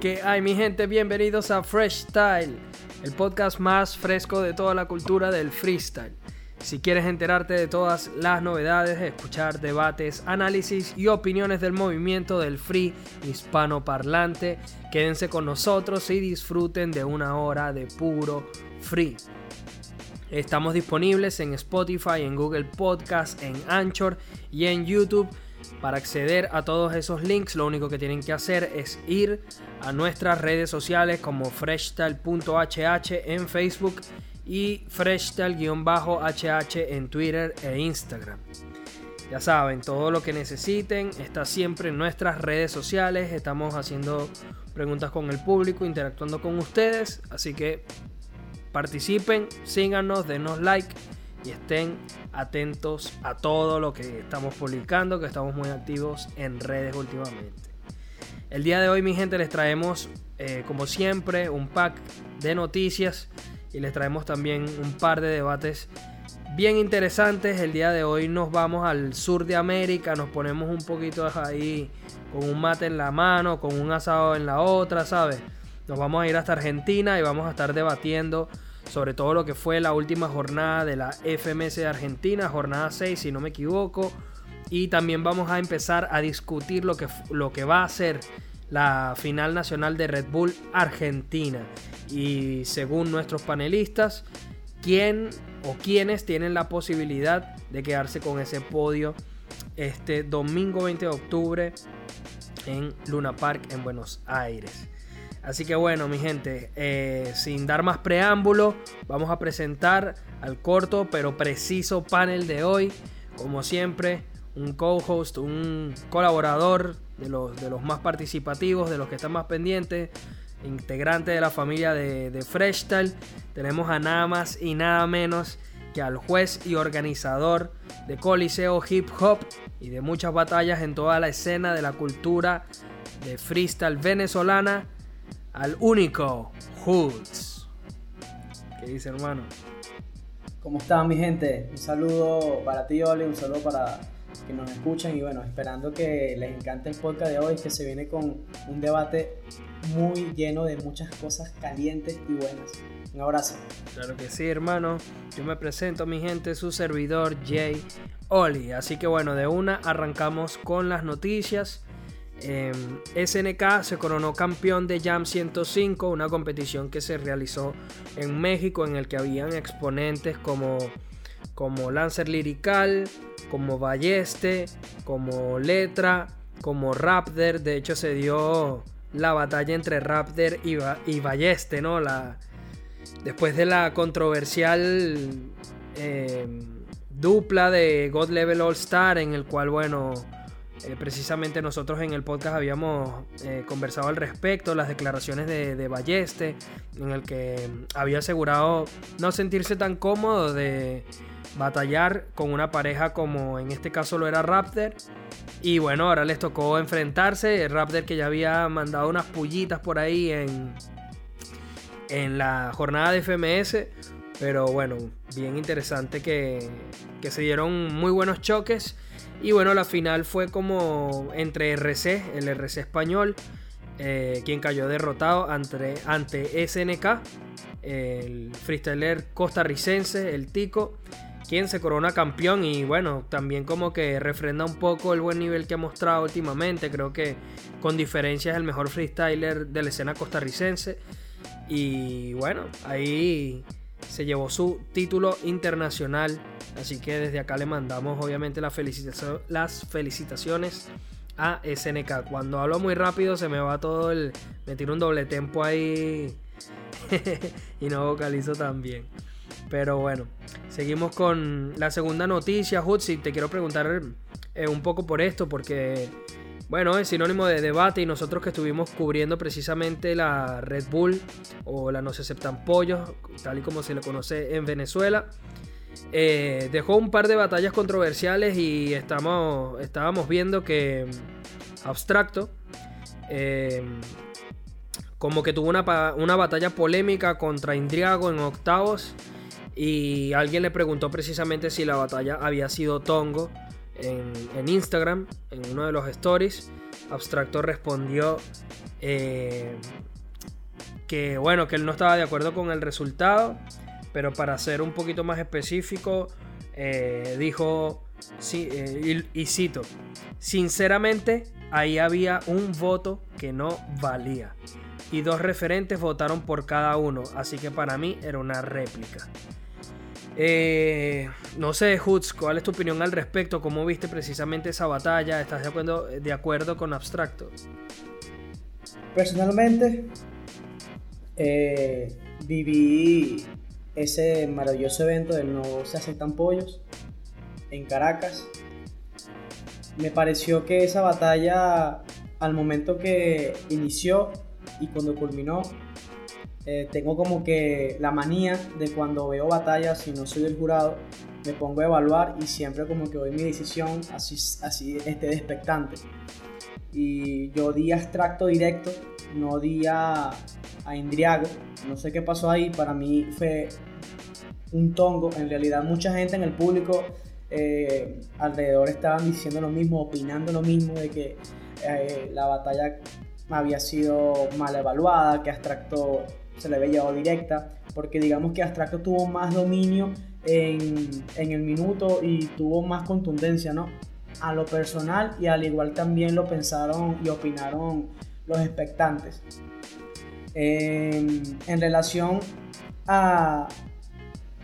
Que hay mi gente, bienvenidos a Fresh Style, el podcast más fresco de toda la cultura del freestyle. Si quieres enterarte de todas las novedades, escuchar debates, análisis y opiniones del movimiento del free hispanoparlante, quédense con nosotros y disfruten de una hora de puro free. Estamos disponibles en Spotify, en Google Podcast, en Anchor y en YouTube. Para acceder a todos esos links, lo único que tienen que hacer es ir a nuestras redes sociales como freshtal.hh en Facebook y freshtal-hh en Twitter e Instagram. Ya saben, todo lo que necesiten está siempre en nuestras redes sociales. Estamos haciendo preguntas con el público, interactuando con ustedes. Así que participen, síganos, denos like y estén atentos a todo lo que estamos publicando, que estamos muy activos en redes últimamente. El día de hoy, mi gente, les traemos, eh, como siempre, un pack de noticias y les traemos también un par de debates bien interesantes. El día de hoy nos vamos al sur de América, nos ponemos un poquito ahí con un mate en la mano, con un asado en la otra, ¿sabes? Nos vamos a ir hasta Argentina y vamos a estar debatiendo sobre todo lo que fue la última jornada de la FMS de Argentina, jornada 6 si no me equivoco. Y también vamos a empezar a discutir lo que, lo que va a ser la final nacional de Red Bull Argentina y según nuestros panelistas, quién o quiénes tienen la posibilidad de quedarse con ese podio este domingo 20 de octubre en Luna Park en Buenos Aires. Así que bueno, mi gente, eh, sin dar más preámbulo, vamos a presentar al corto pero preciso panel de hoy. Como siempre, un co-host, un colaborador de los, de los más participativos, de los que están más pendientes, integrante de la familia de, de Freshtal. Tenemos a nada más y nada menos que al juez y organizador de Coliseo Hip Hop y de muchas batallas en toda la escena de la cultura de freestyle venezolana, al único Hoods. ¿Qué dice hermano? ¿Cómo están mi gente? Un saludo para ti Oli, un saludo para que nos escuchan y bueno, esperando que les encante el podcast de hoy, que se viene con un debate muy lleno de muchas cosas calientes y buenas. Un abrazo. Claro que sí, hermano. Yo me presento, mi gente, su servidor Jay Oli. Así que bueno, de una arrancamos con las noticias. SNK se coronó campeón de Jam 105, una competición que se realizó en México en el que habían exponentes como, como Lancer Lirical, como Balleste, como Letra, como Raptor. De hecho se dio la batalla entre Raptor y, Balleste, ¿no? Después de la controversial eh, dupla de God Level All Star, en el cual, bueno, eh, precisamente nosotros en el podcast habíamos eh, conversado al respecto, las declaraciones de, de, Balleste, en el que había asegurado no sentirse tan cómodo de batallar con una pareja como en este caso lo era Raptor. Y bueno, ahora les tocó enfrentarse. Raptor que ya había mandado unas pullitas por ahí en, en la jornada de FMS. Pero bueno, bien interesante que, que se dieron muy buenos choques. Y bueno, la final fue como entre RC, el RC español, eh, quien cayó derrotado ante, ante SNK, el freestyler costarricense, el Tico, quien se corona campeón y bueno, también como que refrenda un poco el buen nivel que ha mostrado últimamente. Creo que con diferencia es el mejor freestyler de la escena costarricense. Y bueno, ahí se llevó su título internacional. Así que desde acá le mandamos obviamente las, las felicitaciones a SNK. Cuando hablo muy rápido se me va todo el... Me un doble tempo ahí y no vocalizo tan bien. Pero bueno, seguimos con la segunda noticia, Hutsi. Te quiero preguntar eh, un poco por esto, porque, bueno, es sinónimo de debate y nosotros que estuvimos cubriendo precisamente la Red Bull o la No se aceptan pollos, tal y como se le conoce en Venezuela. Eh, dejó un par de batallas controversiales y estamos, estábamos viendo que Abstracto eh, como que tuvo una, una batalla polémica contra Indriago en octavos y alguien le preguntó precisamente si la batalla había sido Tongo. En, Instagram, en uno de los stories, Abstracto respondió eh, que bueno, que él no estaba de acuerdo con el resultado, pero para ser un poquito más específico, eh, dijo, sí, eh, y, y cito, sinceramente ahí había un voto que no valía y dos referentes votaron por cada uno, así que para mí era una réplica. Eh, no sé, Hutz, ¿cuál es tu opinión al respecto? ¿Cómo viste precisamente esa batalla? ¿Estás de acuerdo, de acuerdo con Abstracto? Personalmente, eh, viví ese maravilloso evento del No se aceptan pollos en Caracas. Me pareció que esa batalla, al momento que inició y cuando culminó, eh, tengo como que la manía de cuando veo batallas y no soy del jurado, me pongo a evaluar y siempre como que doy mi decisión así, así esté expectante. Y yo di abstracto directo, no di a, a Indriago, no sé qué pasó ahí, para mí fue un tongo, en realidad mucha gente en el público eh, alrededor estaban diciendo lo mismo, opinando lo mismo de que eh, la batalla había sido mal evaluada, que abstracto se le había llevado directa, porque digamos que Abstracto tuvo más dominio en, en, el minuto y tuvo más contundencia, ¿no? A lo personal y al igual también lo pensaron y opinaron los expectantes. En relación a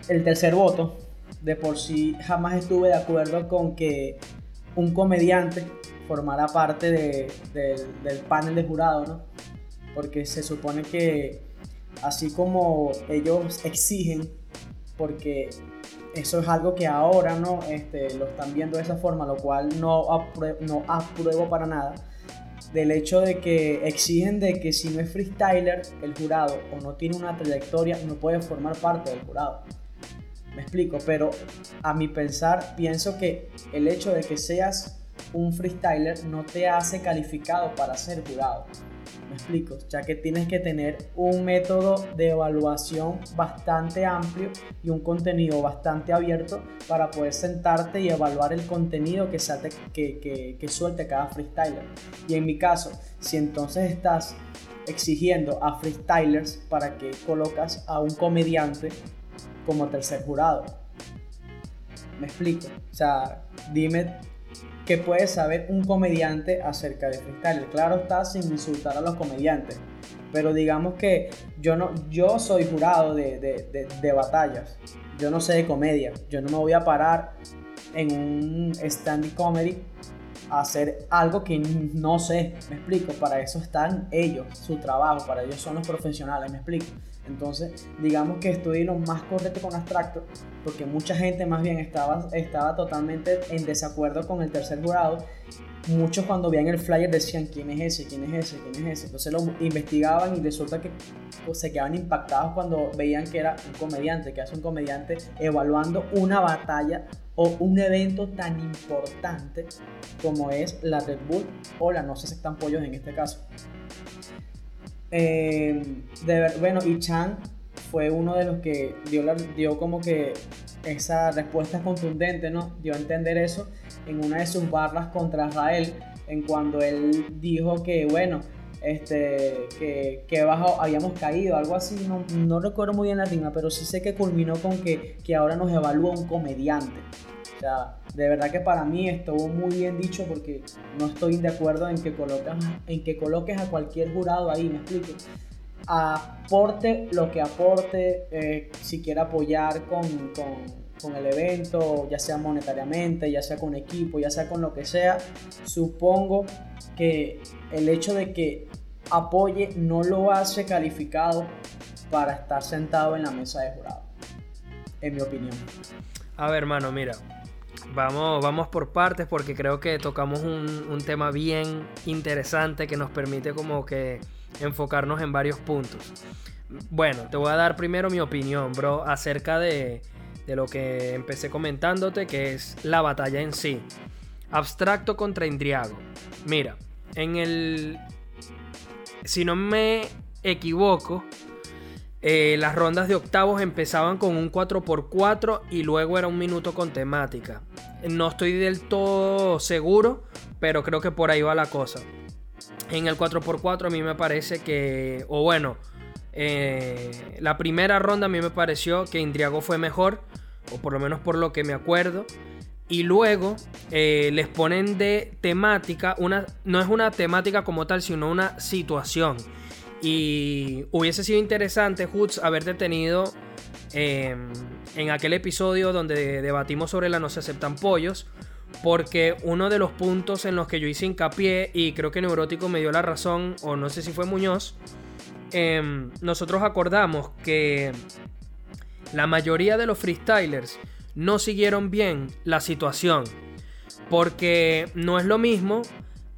el tercer voto, de por sí jamás estuve de acuerdo con que un comediante formara parte de, del panel de jurado, ¿no? Porque se supone que así como ellos exigen, porque eso es algo que ahora no este, lo están viendo de esa forma, lo cual no, apruebo, no apruebo para nada, del hecho de que exigen de que si no es freestyler el jurado o no tiene una trayectoria, no puede formar parte del jurado. Me explico, pero a mi pensar pienso que el hecho de que seas un freestyler no te hace calificado para ser jurado. Me explico, ya que tienes que tener un método de evaluación bastante amplio y un contenido bastante abierto para poder sentarte y evaluar el contenido que, que, que, suelte cada freestyler. Y en mi caso, si entonces estás exigiendo a freestylers para que colocas a un comediante como tercer jurado. Me explico. O sea, dime que puede saber un comediante acerca de freestyle. Claro está sin insultar a los comediantes, pero digamos que yo no, yo soy jurado de, de, de, batallas. Yo no sé de comedia. Yo no me voy a parar en un stand comedy a hacer algo que no sé. Me explico. Para eso están ellos, su trabajo. Para ellos son los profesionales. Me explico. Entonces, digamos que estoy lo más correcto con abstracto, porque mucha gente más bien estaba, estaba totalmente en desacuerdo con el tercer jurado. Muchos cuando veían el flyer decían quién es ese, quién es ese, quién es ese. Entonces lo investigaban y resulta que pues, se quedaban impactados cuando veían que era un comediante, que hace un comediante evaluando una batalla o un evento tan importante como es la Red Bull o la No se aceptan pollos en este caso. Eh, de bueno, y Chan fue uno de los que dio, dio como que esa respuesta contundente, ¿no? Dio a entender eso en una de sus barras contra Israel, en cuando él dijo que, bueno, este, que, que bajo habíamos caído, algo así, no, no recuerdo muy bien la rima, pero sí sé que culminó con que, que ahora nos evalúa un comediante. De verdad que para mí estuvo muy bien dicho porque no estoy de acuerdo en que, coloques a cualquier jurado ahí, me explico. Aporte lo que aporte, eh, si quiere apoyar con, con el evento, ya sea monetariamente, ya sea con equipo, ya sea con lo que sea, supongo que el hecho de que apoye no lo hace calificado para estar sentado en la mesa de jurado, en mi opinión. A ver, hermano, mira, Vamos, vamos por partes porque creo que tocamos un, tema bien interesante que nos permite como que enfocarnos en varios puntos. Bueno, te voy a dar primero mi opinión, bro, acerca de, de lo que empecé comentándote, que es la batalla en sí. Abstracto contra Indriago. Mira, en el... Si no me equivoco, eh, las rondas de octavos empezaban con un 4x4 y luego era un minuto con temática. No estoy del todo seguro, pero creo que por ahí va la cosa. En el 4x4 a mí me parece que, o bueno, eh, la primera ronda a mí me pareció que Indriago fue mejor, o por lo menos por lo que me acuerdo. Y luego eh, les ponen de temática, una, no es una temática como tal, sino una situación. Y hubiese sido interesante, Hoods, haberte tenido em, en aquel episodio donde debatimos sobre la no se aceptan pollos. Porque uno de los puntos en los que yo hice hincapié, y creo que Neurótico me dio la razón, o no sé si fue Muñoz, em, nosotros acordamos que la mayoría de los freestylers no siguieron bien la situación. Porque no es lo mismo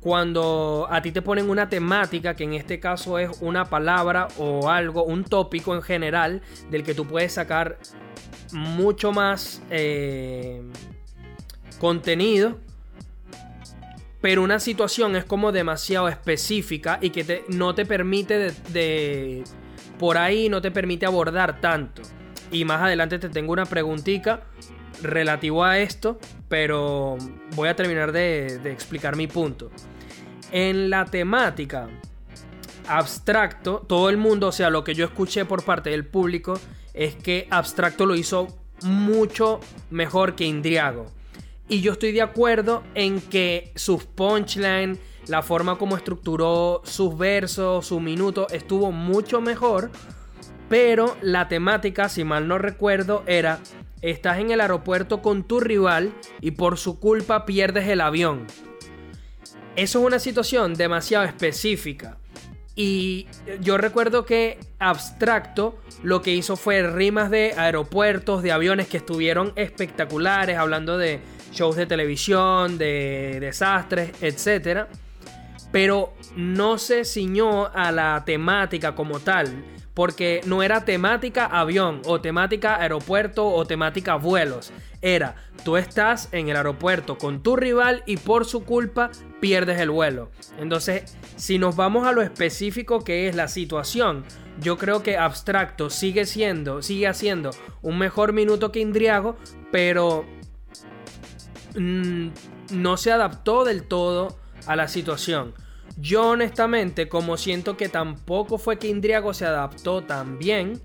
cuando a ti te ponen una temática, que en este caso es una palabra o algo, un tópico en general, del que tú puedes sacar mucho más eh, contenido. Pero una situación es como demasiado específica y que no te permite de, Por ahí no te permite abordar tanto. Y más adelante te tengo una preguntita relativo a esto, pero voy a terminar de, explicar mi punto. En la temática abstracto, todo el mundo, o sea, lo que yo escuché por parte del público es que abstracto lo hizo mucho mejor que Indriago. Y yo estoy de acuerdo en que sus punchlines, la forma como estructuró sus versos, su minuto, estuvo mucho mejor pero la temática, si mal no recuerdo, era estás en el aeropuerto con tu rival y por su culpa pierdes el avión. Eso es una situación demasiado específica. Y yo recuerdo que Abstracto lo que hizo fue rimas de aeropuertos, de aviones que estuvieron espectaculares, hablando de shows de televisión, de desastres, etc. Pero no se ciñó a la temática como tal porque no era temática avión o temática aeropuerto o temática vuelos. Era, tú estás en el aeropuerto con tu rival y por su culpa pierdes el vuelo. Entonces, si nos vamos a lo específico que es la situación, yo creo que Abstracto sigue siendo, sigue haciendo un mejor minuto que Indriago, pero mm, no se adaptó del todo a la situación. Yo honestamente, como siento que tampoco fue que Indriago se adaptó tan bien,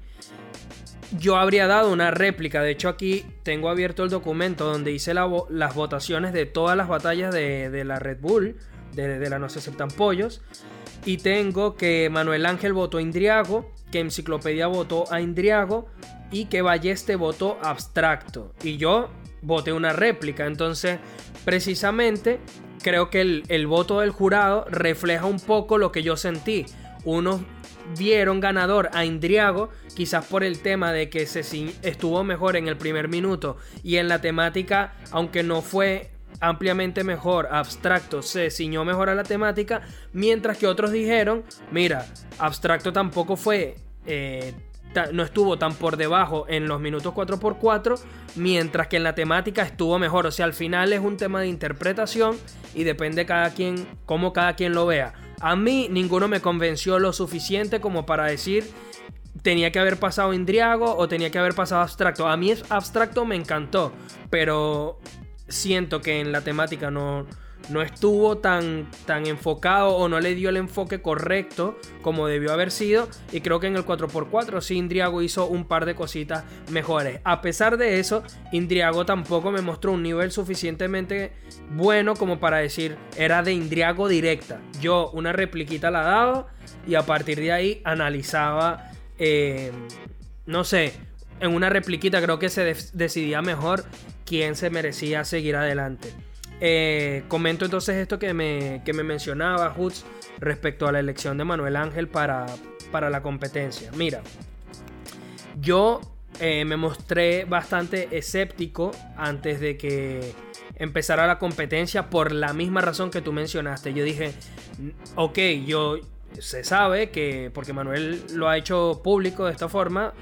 yo habría dado una réplica. De hecho, aquí tengo abierto el documento donde hice las votaciones de todas las batallas de, la Red Bull, de, la No se aceptan pollos. Y tengo que Manuel Ángel votó a Indriago, que Enciclopedia votó a Indriago y que Balleste votó abstracto. Y yo voté una réplica. Entonces, precisamente creo que el, voto del jurado refleja un poco lo que yo sentí. Unos vieron ganador a Indriago, quizás por el tema de que se estuvo mejor en el primer minuto. Y en la temática, aunque no fue ampliamente mejor, abstracto, se ciñó mejor a la temática, mientras que otros dijeron, mira, abstracto tampoco fue eh, no estuvo tan por debajo en los minutos 4x4, mientras que en la temática estuvo mejor. O sea, al final es un tema de interpretación y depende cada quien, cómo cada quien lo vea. A mí ninguno me convenció lo suficiente como para decir tenía que haber pasado Indriago o tenía que haber pasado Abstracto. A mí es Abstracto me encantó, pero siento que en la temática no, no estuvo tan, tan enfocado o no le dio el enfoque correcto como debió haber sido. Y creo que en el 4x4 sí Indriago hizo un par de cositas mejores. A pesar de eso, Indriago tampoco me mostró un nivel suficientemente bueno como para decir era de Indriago directa. Yo una repliquita la daba y a partir de ahí analizaba, eh, no sé, en una repliquita creo que se decidía mejor quién se merecía seguir adelante. Eh, comento entonces esto que me, que me mencionaba Hoods respecto a la elección de Manuel Ángel para, para la competencia. Mira, yo eh, me mostré bastante escéptico antes de que empezara la competencia por la misma razón que tú mencionaste. Yo dije, ok, yo se sabe que, porque Manuel lo ha hecho público de esta forma,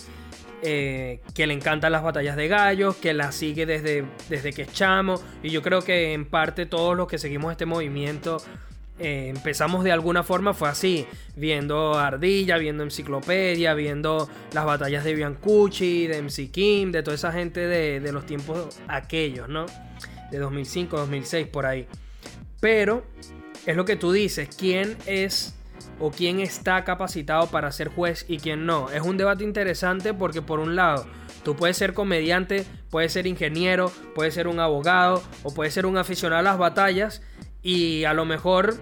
eh, que le encantan las batallas de gallos, que la sigue desde, desde que es chamo. Y yo creo que en parte todos los que seguimos este movimiento eh, empezamos de alguna forma fue así, viendo Ardilla, viendo Enciclopedia, viendo las batallas de Biancucci, de MC Kim, de toda esa gente de, de los tiempos aquellos, ¿no? De 2005, 2006, por ahí. Pero es lo que tú dices, ¿quién es o quién está capacitado para ser juez y quién no? Es un debate interesante porque por un lado, tú puedes ser comediante, puedes ser ingeniero, puedes ser un abogado o puedes ser un aficionado a las batallas y a lo mejor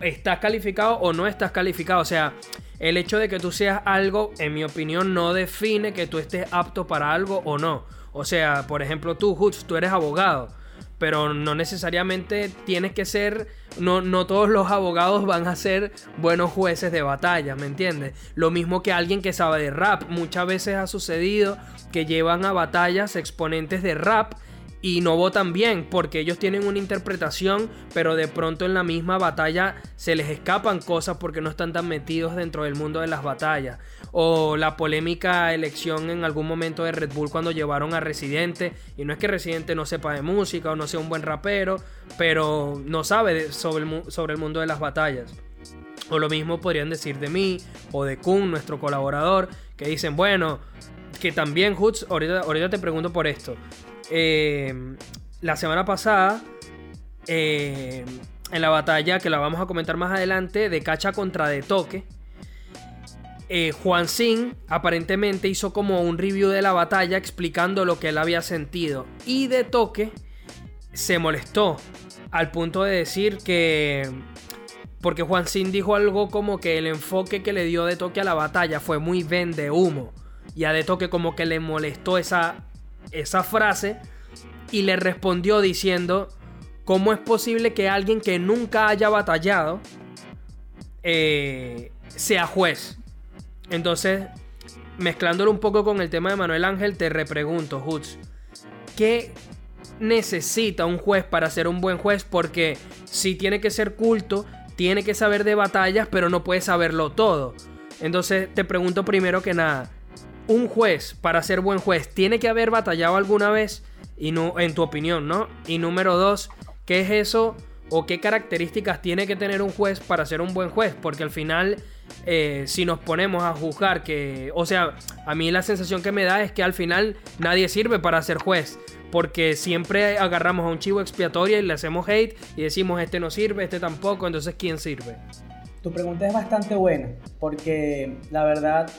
estás calificado o no estás calificado. O sea, el hecho de que tú seas algo, en mi opinión, no define que tú estés apto para algo o no. O sea, por ejemplo, tú, Hutz, tú eres abogado, pero no necesariamente tienes que ser, no, no todos los abogados van a ser buenos jueces de batalla, ¿me entiendes? Lo mismo que alguien que sabe de rap. Muchas veces ha sucedido que llevan a batallas exponentes de rap y no votan bien porque ellos tienen una interpretación, pero de pronto en la misma batalla se les escapan cosas porque no están tan metidos dentro del mundo de las batallas. O la polémica elección en algún momento de Red Bull cuando llevaron a Residente, y no es que Residente no sepa de música o no sea un buen rapero, pero no sabe sobre, el, sobre el mundo de las batallas. O lo mismo podrían decir de mí o de Kun, nuestro colaborador, que dicen, bueno, que también Hoods, ahorita, ahorita te pregunto por esto. Eh, la semana pasada, eh, en la batalla que la vamos a comentar más adelante, de Cacha contra De Toque, eh, Juan Sin aparentemente hizo como un review de la batalla explicando lo que él había sentido. Y De Toque se molestó al punto de decir que... Porque Juan Sin dijo algo como que el enfoque que le dio De Toque a la batalla fue muy vende humo. Y a De Toque como que le molestó esa esa frase y le respondió diciendo, ¿cómo es posible que alguien que nunca haya batallado eh, sea juez? Entonces, mezclándolo un poco con el tema de Manuel Ángel, te repregunto, Hutz, ¿qué necesita un juez para ser un buen juez? Porque si tiene que ser culto, tiene que saber de batallas, pero no puede saberlo todo. Entonces, te pregunto primero que nada, un juez, para ser buen juez, tiene que haber batallado alguna vez, y no, en tu opinión, ¿no? Y número dos, ¿qué es eso o qué características tiene que tener un juez para ser un buen juez? Porque al final, eh, si nos ponemos a juzgar que, o sea, a mí la sensación que me da es que al final nadie sirve para ser juez. Porque siempre agarramos a un chivo expiatorio y le hacemos hate y decimos este no sirve, este tampoco, entonces ¿quién sirve? Tu pregunta es bastante buena, porque la verdad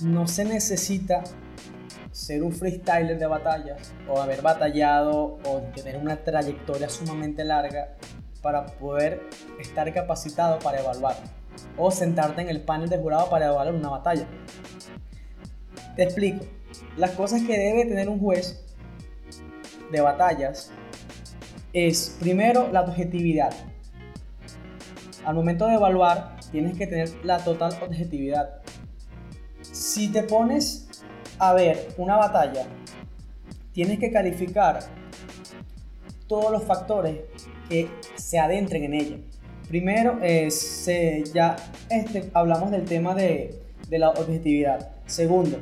no se necesita ser un freestyler de batallas o haber batallado o tener una trayectoria sumamente larga para poder estar capacitado para evaluar o sentarte en el panel de jurado para evaluar una batalla. Te explico. Las cosas que debe tener un juez de batallas es primero la objetividad. Al momento de evaluar tienes que tener la total objetividad si te pones a ver una batalla, tienes que calificar todos los factores que se adentren en ella. Primero, es, ya este, hablamos del tema de, de la objetividad. Segundo,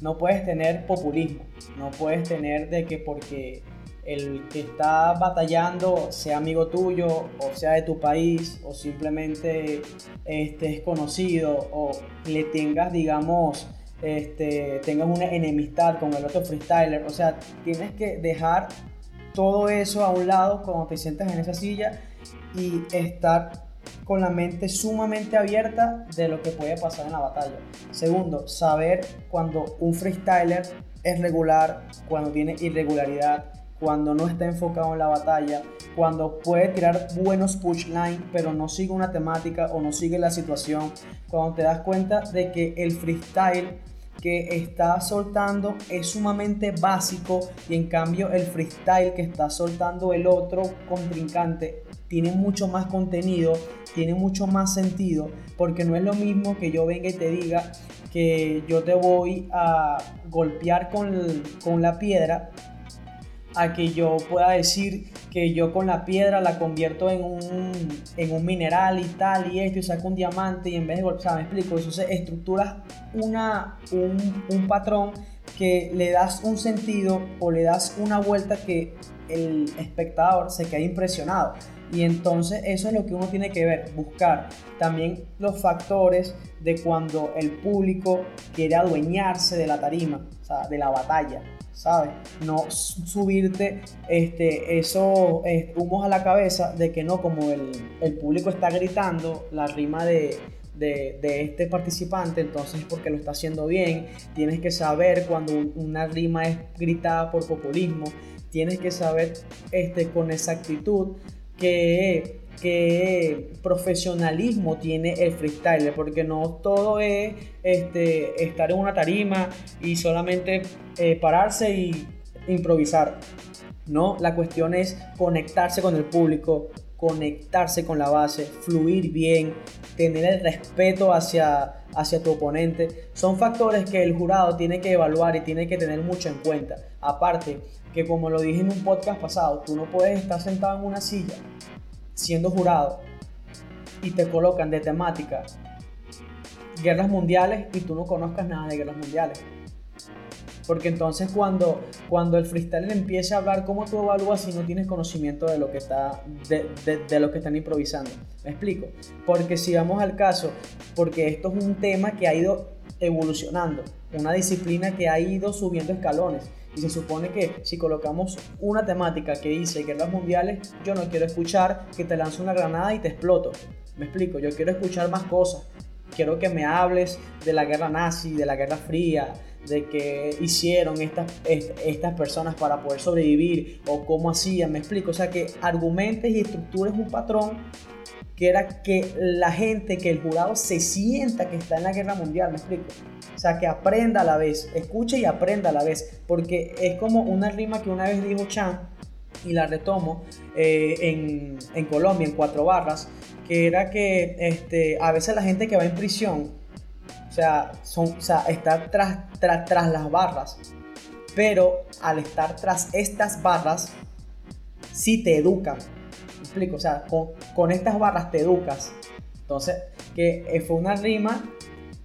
no puedes tener populismo. No puedes tener de que porque el que está batallando sea amigo tuyo o sea de tu país o simplemente este, es conocido o le tengas, digamos, este, tengas una enemistad con el otro freestyler. O sea, tienes que dejar todo eso a un lado cuando te sientas en esa silla y estar con la mente sumamente abierta de lo que puede pasar en la batalla. Segundo, saber cuando un freestyler es regular, cuando tiene irregularidad, cuando no está enfocado en la batalla, cuando puede tirar buenos push line, pero no sigue una temática o no sigue la situación, cuando te das cuenta de que el freestyle que está soltando es sumamente básico y en cambio el freestyle que está soltando el otro contrincante tiene mucho más contenido, tiene mucho más sentido, porque no es lo mismo que yo venga y te diga que yo te voy a golpear con, con la piedra a que yo pueda decir que yo con la piedra la convierto en un, en un mineral y tal y esto y saco un diamante y en vez de golpear, me explico, entonces estructuras una, un, un patrón que le das un sentido o le das una vuelta que el espectador se queda impresionado. Y entonces eso es lo que uno tiene que ver, buscar también los factores de cuando el público quiere adueñarse de la tarima, o sea, de la batalla, ¿sabes? No subirte este, esos humos a la cabeza de que no, como el, el público está gritando la rima de, de, de, este participante, entonces porque lo está haciendo bien, tienes que saber cuando una rima es gritada por populismo, tienes que saber este, con exactitud que, que profesionalismo tiene el freestyle, porque no todo es este, estar en una tarima y solamente eh, pararse y improvisar. No, la cuestión es conectarse con el público, conectarse con la base, fluir bien, tener el respeto hacia, hacia tu oponente. Son factores que el jurado tiene que evaluar y tiene que tener mucho en cuenta. Aparte, que como lo dije en un podcast pasado, tú no puedes estar sentado en una silla siendo jurado y te colocan de temática guerras mundiales y tú no conozcas nada de guerras mundiales. Porque entonces cuando, cuando el freestyle empiece a hablar, ¿cómo tú evalúas si no tienes conocimiento de lo que, está, de, de, lo que están improvisando? ¿Me explico? Porque si vamos al caso, porque esto es un tema que ha ido evolucionando, una disciplina que ha ido subiendo escalones. Y se supone que si colocamos una temática que dice guerras mundiales, yo no quiero escuchar que te lance una granada y te exploto. Me explico, yo quiero escuchar más cosas. Quiero que me hables de la guerra nazi, de la guerra fría, de qué hicieron estas, estas personas para poder sobrevivir o cómo hacían, me explico. O sea, que argumentes y estructures un patrón que era que la gente, que el jurado se sienta que está en la guerra mundial, me explico. O sea, que aprenda a la vez, escuche y aprenda a la vez, porque es como una rima que una vez dijo Chan, y la retomo, eh, en, en, Colombia, en cuatro barras, que era que este, a veces la gente que va en prisión, o sea, son, o sea está tras, tras, tras las barras, pero al estar tras estas barras, sí te educan. ¿Me explico? O sea, con, con estas barras te educas. Entonces, que eh, fue una rima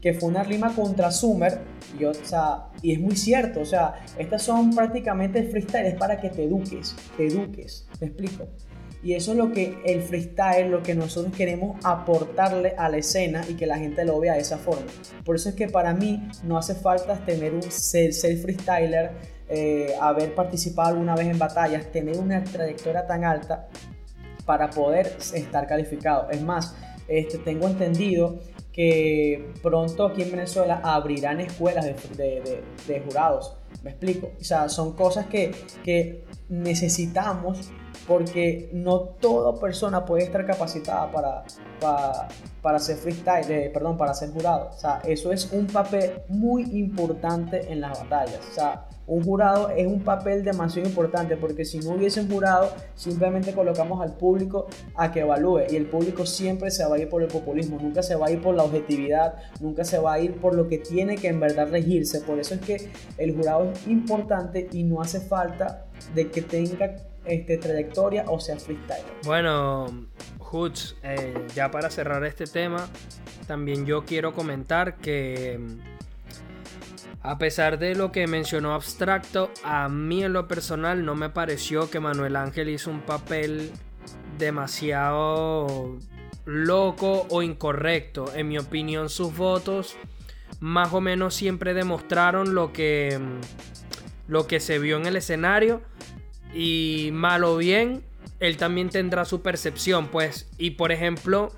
que fue una rima contra Summer. Y, o sea, y es muy cierto, o sea, estas son prácticamente freestyle, es para que te eduques, te eduques, ¿me explico? Y eso es lo que el freestyle, lo que nosotros queremos aportarle a la escena y que la gente lo vea de esa forma. Por eso es que para mí no hace falta tener un ser, freestyler, eh, haber participado alguna vez en batallas, tener una trayectoria tan alta para poder estar calificado. Es más, este, tengo entendido que pronto aquí en Venezuela abrirán escuelas de, de, jurados. Me explico. O sea, son cosas que, que necesitamos porque no toda persona puede estar capacitada para, para, para hacer freestyle, perdón, para ser jurado. O sea, eso es un papel muy importante en las batallas. O sea, un jurado es un papel demasiado importante porque si no hubiese un jurado, simplemente colocamos al público a que evalúe y el público siempre se va a ir por el populismo, nunca se va a ir por la objetividad, nunca se va a ir por lo que tiene que en verdad regirse. Por eso es que el jurado es importante y no hace falta de que tenga este, trayectoria o sea freestyle. Bueno, Hoods, eh, ya para cerrar este tema, también yo quiero comentar que a pesar de lo que mencionó Abstracto, a mí en lo personal no me pareció que Manuel Ángel hizo un papel demasiado loco o incorrecto. En mi opinión, sus votos más o menos siempre demostraron lo que, lo que se vio en el escenario. Y mal o bien, él también tendrá su percepción, pues. Y por ejemplo,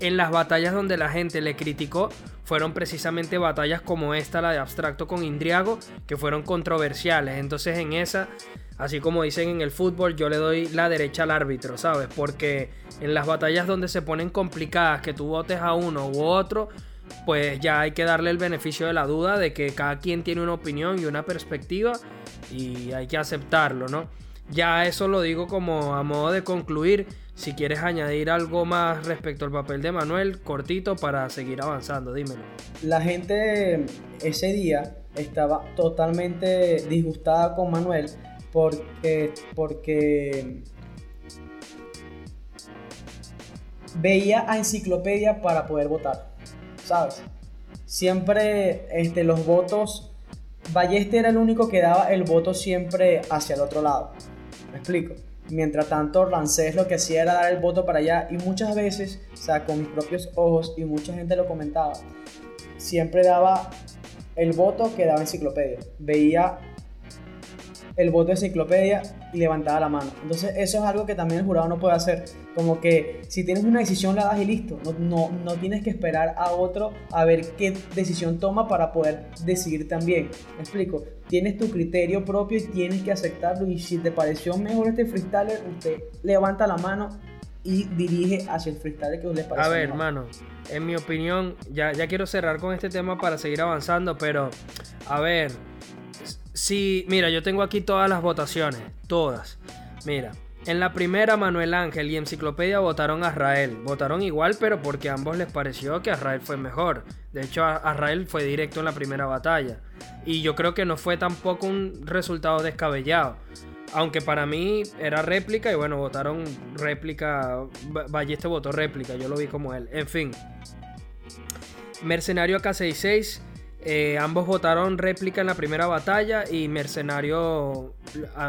en las batallas donde la gente le criticó, fueron precisamente batallas como esta, la de Abstracto con Indriago, que fueron controversiales. Entonces en esa, así como dicen en el fútbol, yo le doy la derecha al árbitro, ¿sabes? Porque en las batallas donde se ponen complicadas, que tú votes a uno u otro, pues ya hay que darle el beneficio de la duda de que cada quien tiene una opinión y una perspectiva y hay que aceptarlo, ¿no? Ya eso lo digo como a modo de concluir si quieres añadir algo más respecto al papel de Manuel, cortito para seguir avanzando, dímelo. La gente ese día estaba totalmente disgustada con Manuel porque, porque veía a enciclopedia para poder votar, ¿sabes? Siempre este, los votos, Balleste era el único que daba el voto siempre hacia el otro lado, ¿me explico? Mientras tanto, Rancés lo que hacía era dar el voto para allá y muchas veces, o sea, con mis propios ojos y mucha gente lo comentaba, siempre daba el voto que daba enciclopedia. Veía el voto de enciclopedia y levantaba la mano. Entonces eso es algo que también el jurado no puede hacer. Como que si tienes una decisión la das y listo. No, no, no tienes que esperar a otro a ver qué decisión toma para poder decidir también. ¿Me explico? Tienes tu criterio propio y tienes que aceptarlo. Y si te pareció mejor este freestyler, usted levanta la mano y dirige hacia el freestyle que le parece. A ver, hermano, en mi opinión, ya, ya quiero cerrar con este tema para seguir avanzando, pero a ver, Sí, mira, yo tengo aquí todas las votaciones, todas. Mira, en la primera Manuel Ángel y Enciclopedia votaron a Israel. Votaron igual, pero porque a ambos les pareció que Israel fue mejor. De hecho, Israel fue directo en la primera batalla. Y yo creo que no fue tampoco un resultado descabellado. Aunque para mí era réplica y bueno, votaron réplica. Balleste votó réplica, yo lo vi como él. En fin. Mercenario K66 eh, ambos votaron réplica en la primera batalla y Mercenario,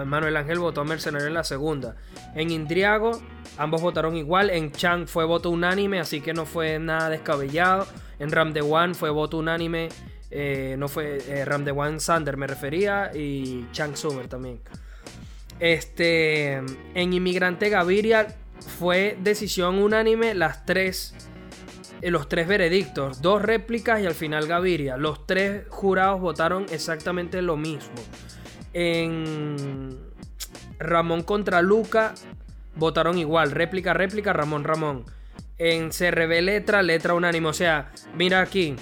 Manuel Ángel votó Mercenario en la segunda. En Indriago, ambos votaron igual. En Chang fue voto unánime, así que no fue nada descabellado. En Ram de One fue voto unánime, eh, no fue eh, Ram de One Sander me refería y Chang Summer también. Este, en Inmigrante Gaviria fue decisión unánime las tres los tres veredictos, dos réplicas y al final Gaviria. Los tres jurados votaron exactamente lo mismo. En Ramón contra Luca votaron igual, réplica, réplica, Ramón, Ramón. En CRB letra, letra unánime. O sea, mira aquí.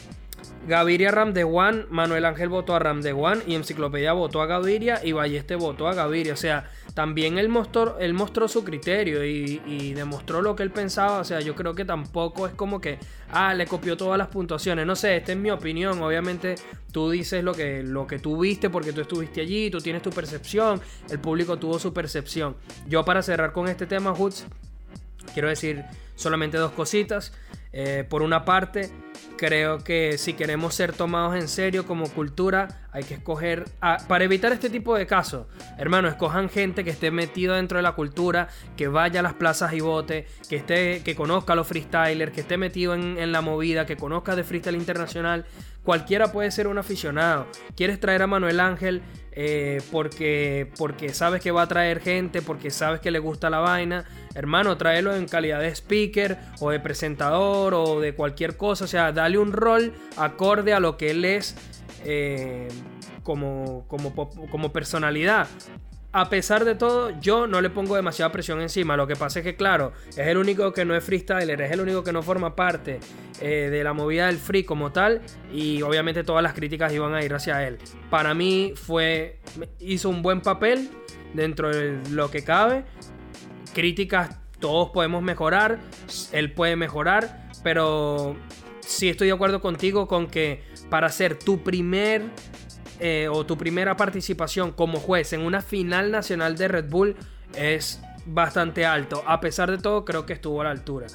Gaviria Ram de One, Manuel Ángel votó a Ram de One y Enciclopedia votó a Gaviria y Balleste votó a Gaviria. O sea, también él mostró, él mostró su criterio y, demostró lo que él pensaba. O sea, yo creo que tampoco es como que, ah, le copió todas las puntuaciones. No sé, esta es mi opinión. Obviamente tú dices lo que, lo que tú viste porque tú estuviste allí, tú tienes tu percepción, el público tuvo su percepción. Yo para cerrar con este tema, Hoods, quiero decir solamente dos cositas. Eh, por una parte, creo que si queremos ser tomados en serio como cultura, hay que escoger, para evitar este tipo de casos, hermano, escojan gente que esté metido dentro de la cultura, que vaya a las plazas y vote, que, esté, que conozca a los freestylers, que esté metido en, en la movida, que conozca de freestyle internacional. Cualquiera puede ser un aficionado. ¿Quieres traer a Manuel Ángel? Eh, porque, porque sabes que va a traer gente, porque sabes que le gusta la vaina, hermano, tráelo en calidad de speaker o de presentador o de cualquier cosa, o sea, dale un rol acorde a lo que él es eh, como, como, como personalidad a pesar de todo, yo no le pongo demasiada presión encima. Lo que pasa es que, claro, es el único que no es freestyler, es el único que no forma parte eh, de la movida del free como tal. Y obviamente todas las críticas iban a ir hacia él. Para mí fue. hizo un buen papel dentro de lo que cabe. Críticas todos podemos mejorar. Él puede mejorar. Pero sí estoy de acuerdo contigo con que para ser tu primer eh, o tu primera participación como juez en una final nacional de Red Bull es bastante alto. A pesar de todo, creo que estuvo a la altura.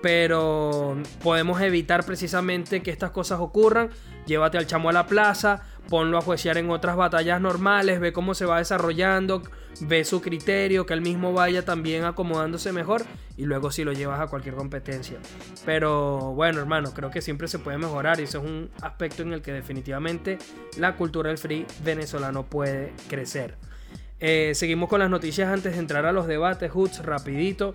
Pero podemos evitar precisamente que estas cosas ocurran. Llévate al chamo a la plaza, ponlo a juecear en otras batallas normales, ve cómo se va desarrollando, ve su criterio, que él mismo vaya también acomodándose mejor y luego si lo llevas a cualquier competencia. Pero bueno, hermano, creo que siempre se puede mejorar y eso es un aspecto en el que definitivamente la cultura del free venezolano puede crecer. Eh, seguimos con las noticias antes de entrar a los debates, Hoods, rapidito.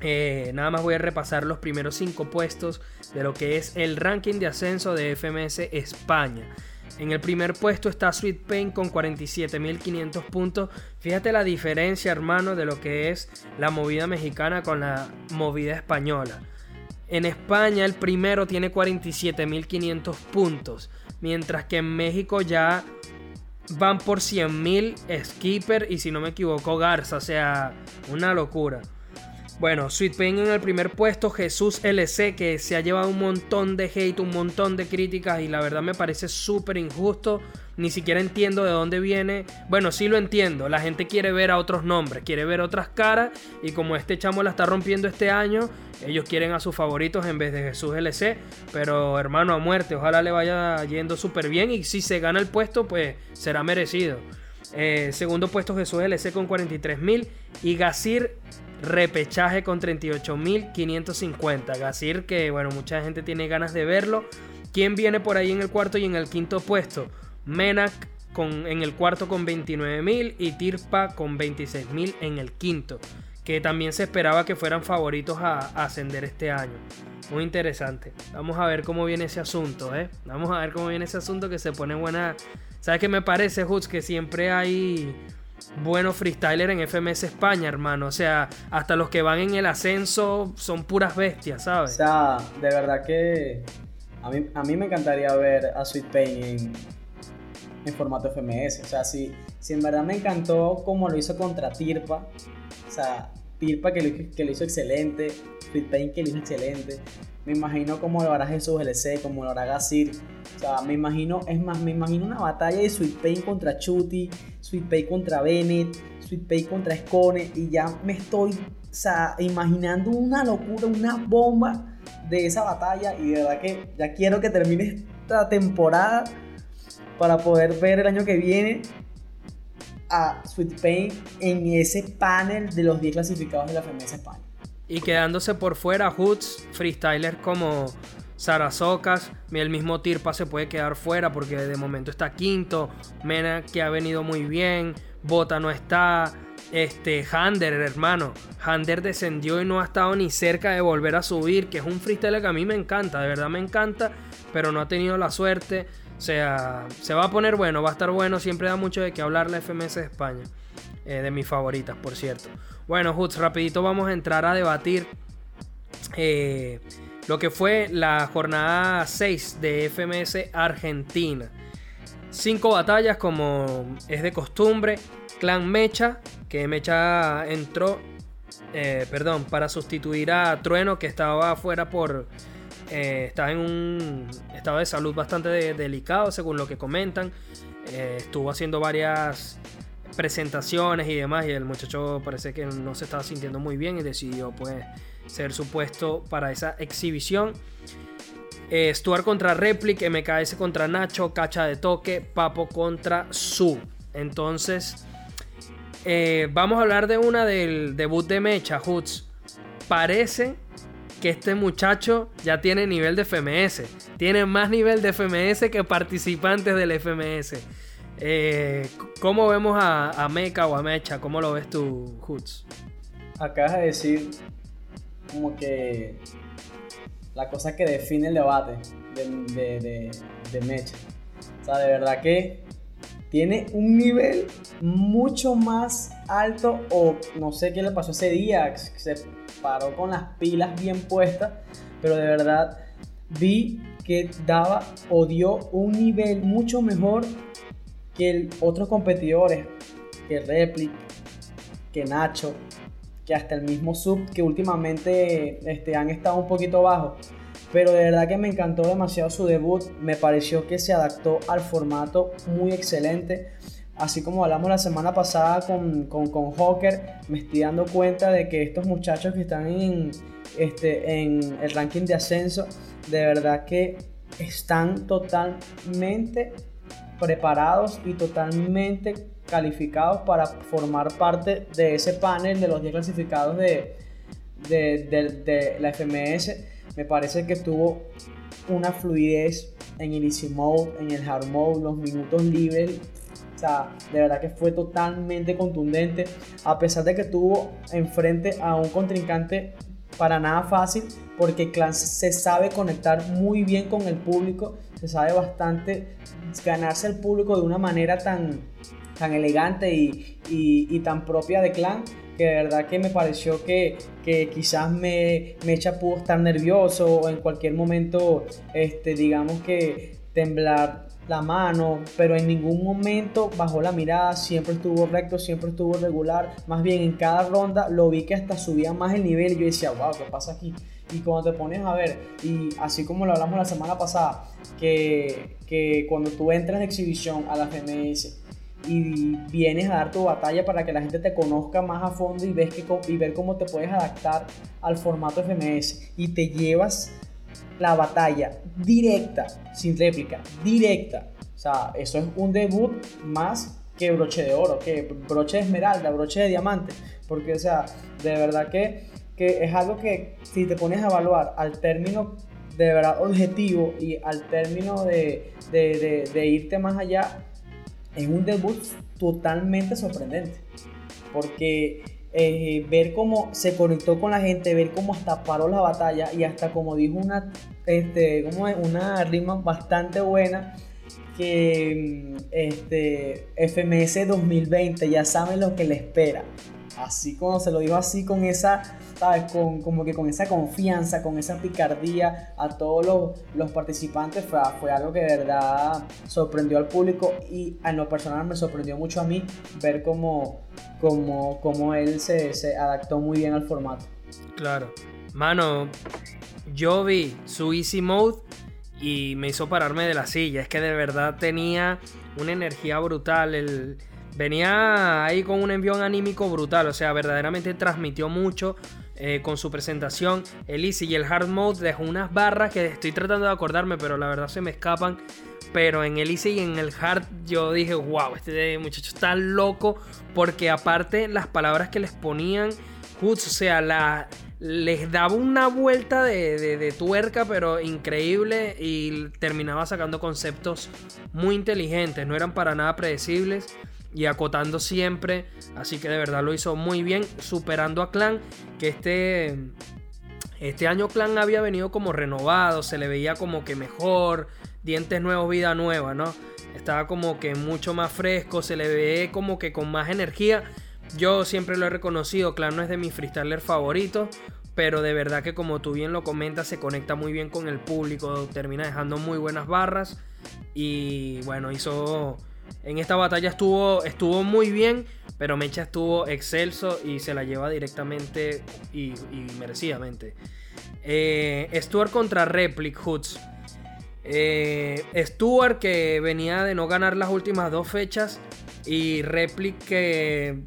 Eh, nada más voy a repasar los primeros cinco puestos de lo que es el ranking de ascenso de FMS España. En el primer puesto está Sweet Pain con 47.500 puntos. Fíjate la diferencia, hermano, de lo que es la movida mexicana con la movida española. En España el primero tiene 47.500 puntos, mientras que en México ya van por 100.000 Skipper y si no me equivoco Garza, o sea, una locura. Bueno, Sweet Pain en el primer puesto, Jesús LC, que se ha llevado un montón de hate, un montón de críticas y la verdad me parece súper injusto. Ni siquiera entiendo de dónde viene. Bueno, sí lo entiendo. La gente quiere ver a otros nombres, quiere ver otras caras. Y como este chamo la está rompiendo este año, ellos quieren a sus favoritos en vez de Jesús LC. Pero hermano, a muerte. Ojalá le vaya yendo súper bien. Y si se gana el puesto, pues será merecido. Eh, segundo puesto Jesús LC con 43.000 y Gasir repechaje con 38.550. Gasir que bueno, mucha gente tiene ganas de verlo. ¿Quién viene por ahí en el cuarto y en el quinto puesto? Menak con, en el cuarto con 29.000 y Tirpa con 26.000 en el quinto. Que también se esperaba que fueran favoritos a, ascender este año. Muy interesante. Vamos a ver cómo viene ese asunto, ¿eh? Vamos a ver cómo viene ese asunto que se pone buena. ¿Sabes qué me parece, Hutz? Que siempre hay buenos freestylers en FMS España, hermano. O sea, hasta los que van en el ascenso son puras bestias, ¿sabes? O sea, de verdad que a mí, a mí me encantaría ver a Sweet Pain en, formato FMS. O sea, si, si en verdad me encantó como lo hizo contra Tirpa, o sea, Tirpa que lo, hizo excelente, Pain que lo hizo excelente. Me imagino cómo lo hará Jesús LC, cómo lo hará Gasir. O sea, me imagino, es más, me imagino una batalla de Sweet Pain contra Chuti, Sweet Pain contra Bennett, Sweet Pain contra Scone, y ya me estoy, o sea, imaginando una locura, una bomba de esa batalla, y de verdad que ya quiero que termine esta temporada para poder ver el año que viene a Sweet Pain en ese panel de los 10 clasificados de la FMS España. Y quedándose por fuera, Hoods, freestylers como Sarasocas, el mismo Tirpa se puede quedar fuera porque de momento está quinto. Mena que ha venido muy bien. Bota no está. Este, Hander, hermano. Hander descendió y no ha estado ni cerca de volver a subir. Que es un freestyler que a mí me encanta, de verdad me encanta. Pero no ha tenido la suerte. O sea, se va a poner bueno, va a estar bueno. Siempre da mucho de qué hablar la FMS de España. Eh, de mis favoritas, por cierto. Bueno, Hoods, rapidito vamos a entrar a debatir eh, lo que fue la jornada 6 de FMS Argentina. Cinco batallas como es de costumbre. Clan Mecha, que Mecha entró, eh, perdón, para sustituir a Trueno, que estaba afuera por... estaba en un estado de salud bastante delicado, según lo que comentan. estuvo haciendo varias presentaciones y demás y el muchacho parece que no se estaba sintiendo muy bien y decidió pues ser su puesto para esa exhibición. Eh, Stuart contra Replic, MKS contra Nacho, Cacha de Toque, Papo contra Su. Entonces, eh, vamos a hablar de una del debut de Mecha, Hoods. Parece que este muchacho ya tiene nivel de FMS. Tiene más nivel de FMS que participantes del FMS. Eh, ¿Cómo vemos a, Mecha o a Mecha? ¿Cómo lo ves tú, Hoots? Acabas de decir como que la cosa que define el debate de, Mecha. O sea, de verdad que tiene un nivel mucho más alto o no sé qué le pasó ese día, paró con las pilas bien puestas, pero de verdad vi que daba o dio un nivel mucho mejor que otros competidores, que Replic, que Nacho, que hasta el mismo Sub, que últimamente este, han estado un poquito bajos. Pero de verdad que me encantó demasiado su debut, me pareció que se adaptó al formato muy excelente. Así como hablamos la semana pasada con, con, con Hawker, me estoy dando cuenta de que estos muchachos que están en, este, en el ranking de ascenso, de verdad que están totalmente preparados y totalmente calificados para formar parte de ese panel de los 10 clasificados de, de, la FMS. Me parece que tuvo una fluidez en el easy mode, en el hard mode, los minutos libres. O sea, de verdad que fue totalmente contundente. A pesar de que tuvo enfrente a un contrincante para nada fácil, porque Clan se sabe conectar muy bien con el público, se sabe bastante ganarse el público de una manera tan, tan elegante y, tan propia de Clan que de verdad que me pareció que, quizás me, Mecha pudo estar nervioso o en cualquier momento, este, digamos que temblar la mano, pero en ningún momento bajó la mirada, siempre estuvo recto, siempre estuvo regular, más bien en cada ronda lo vi que hasta subía más el nivel y yo decía, wow, ¿qué pasa aquí? Y cuando te pones a ver, y así como lo hablamos la semana pasada, que, que cuando tú entras de exhibición a la FMS y vienes a dar tu batalla para que la gente te conozca más a fondo y, ves que, y ver cómo te puedes adaptar al formato FMS y te llevas la batalla directa, sin réplica, directa. O sea, eso es un debut más que broche de oro, que broche de esmeralda, broche de diamante, porque o sea, de verdad que, que es algo que si te pones a evaluar al término de verdad objetivo y al término de, de, de, irte más allá, es un debut totalmente sorprendente. Porque eh, ver cómo se conectó con la gente, ver cómo hasta paró la batalla y hasta como dijo una, este, una rima bastante buena, que mm, este, FMS 2020 ya saben lo que le espera. Así como se lo dijo así con esa, ¿sabes? Con, como que con esa confianza, con esa picardía a todos los, participantes, fue, fue, algo que de verdad sorprendió al público y a lo personal me sorprendió mucho a mí ver cómo, cómo, cómo él se, se adaptó muy bien al formato. Claro. Mano, yo vi su Easy Mode y me hizo pararme de la silla. Es que de verdad tenía una energía brutal. El, venía ahí con un envión anímico brutal. O sea, verdaderamente transmitió mucho eh, con su presentación. El Easy y el Hard Mode dejó unas barras que estoy tratando de acordarme, pero la verdad se me escapan. Pero en el Easy y en el Hard yo dije, wow, este muchacho está loco. Porque aparte las palabras que les ponían, o sea, les daba una vuelta de, tuerca, pero increíble, y terminaba sacando conceptos muy inteligentes, no eran para nada predecibles y acotando siempre, así que de verdad lo hizo muy bien, superando a Clan, que este, este año Clan había venido como renovado, se le veía como que mejor, dientes nuevos, vida nueva, ¿no? Estaba como que mucho más fresco, se le ve como que con más energía yo siempre lo he reconocido, Clan no es de mis freestylers favoritos, pero de verdad que como tú bien lo comentas, se conecta muy bien con el público, termina dejando muy buenas barras y bueno, hizo... En esta batalla estuvo, estuvo muy bien, pero Mecha estuvo excelso y se la lleva directamente y, merecidamente. Eh, Stuart contra Replic Hoods. Eh, Stuart que venía de no ganar las últimas dos fechas y Replic que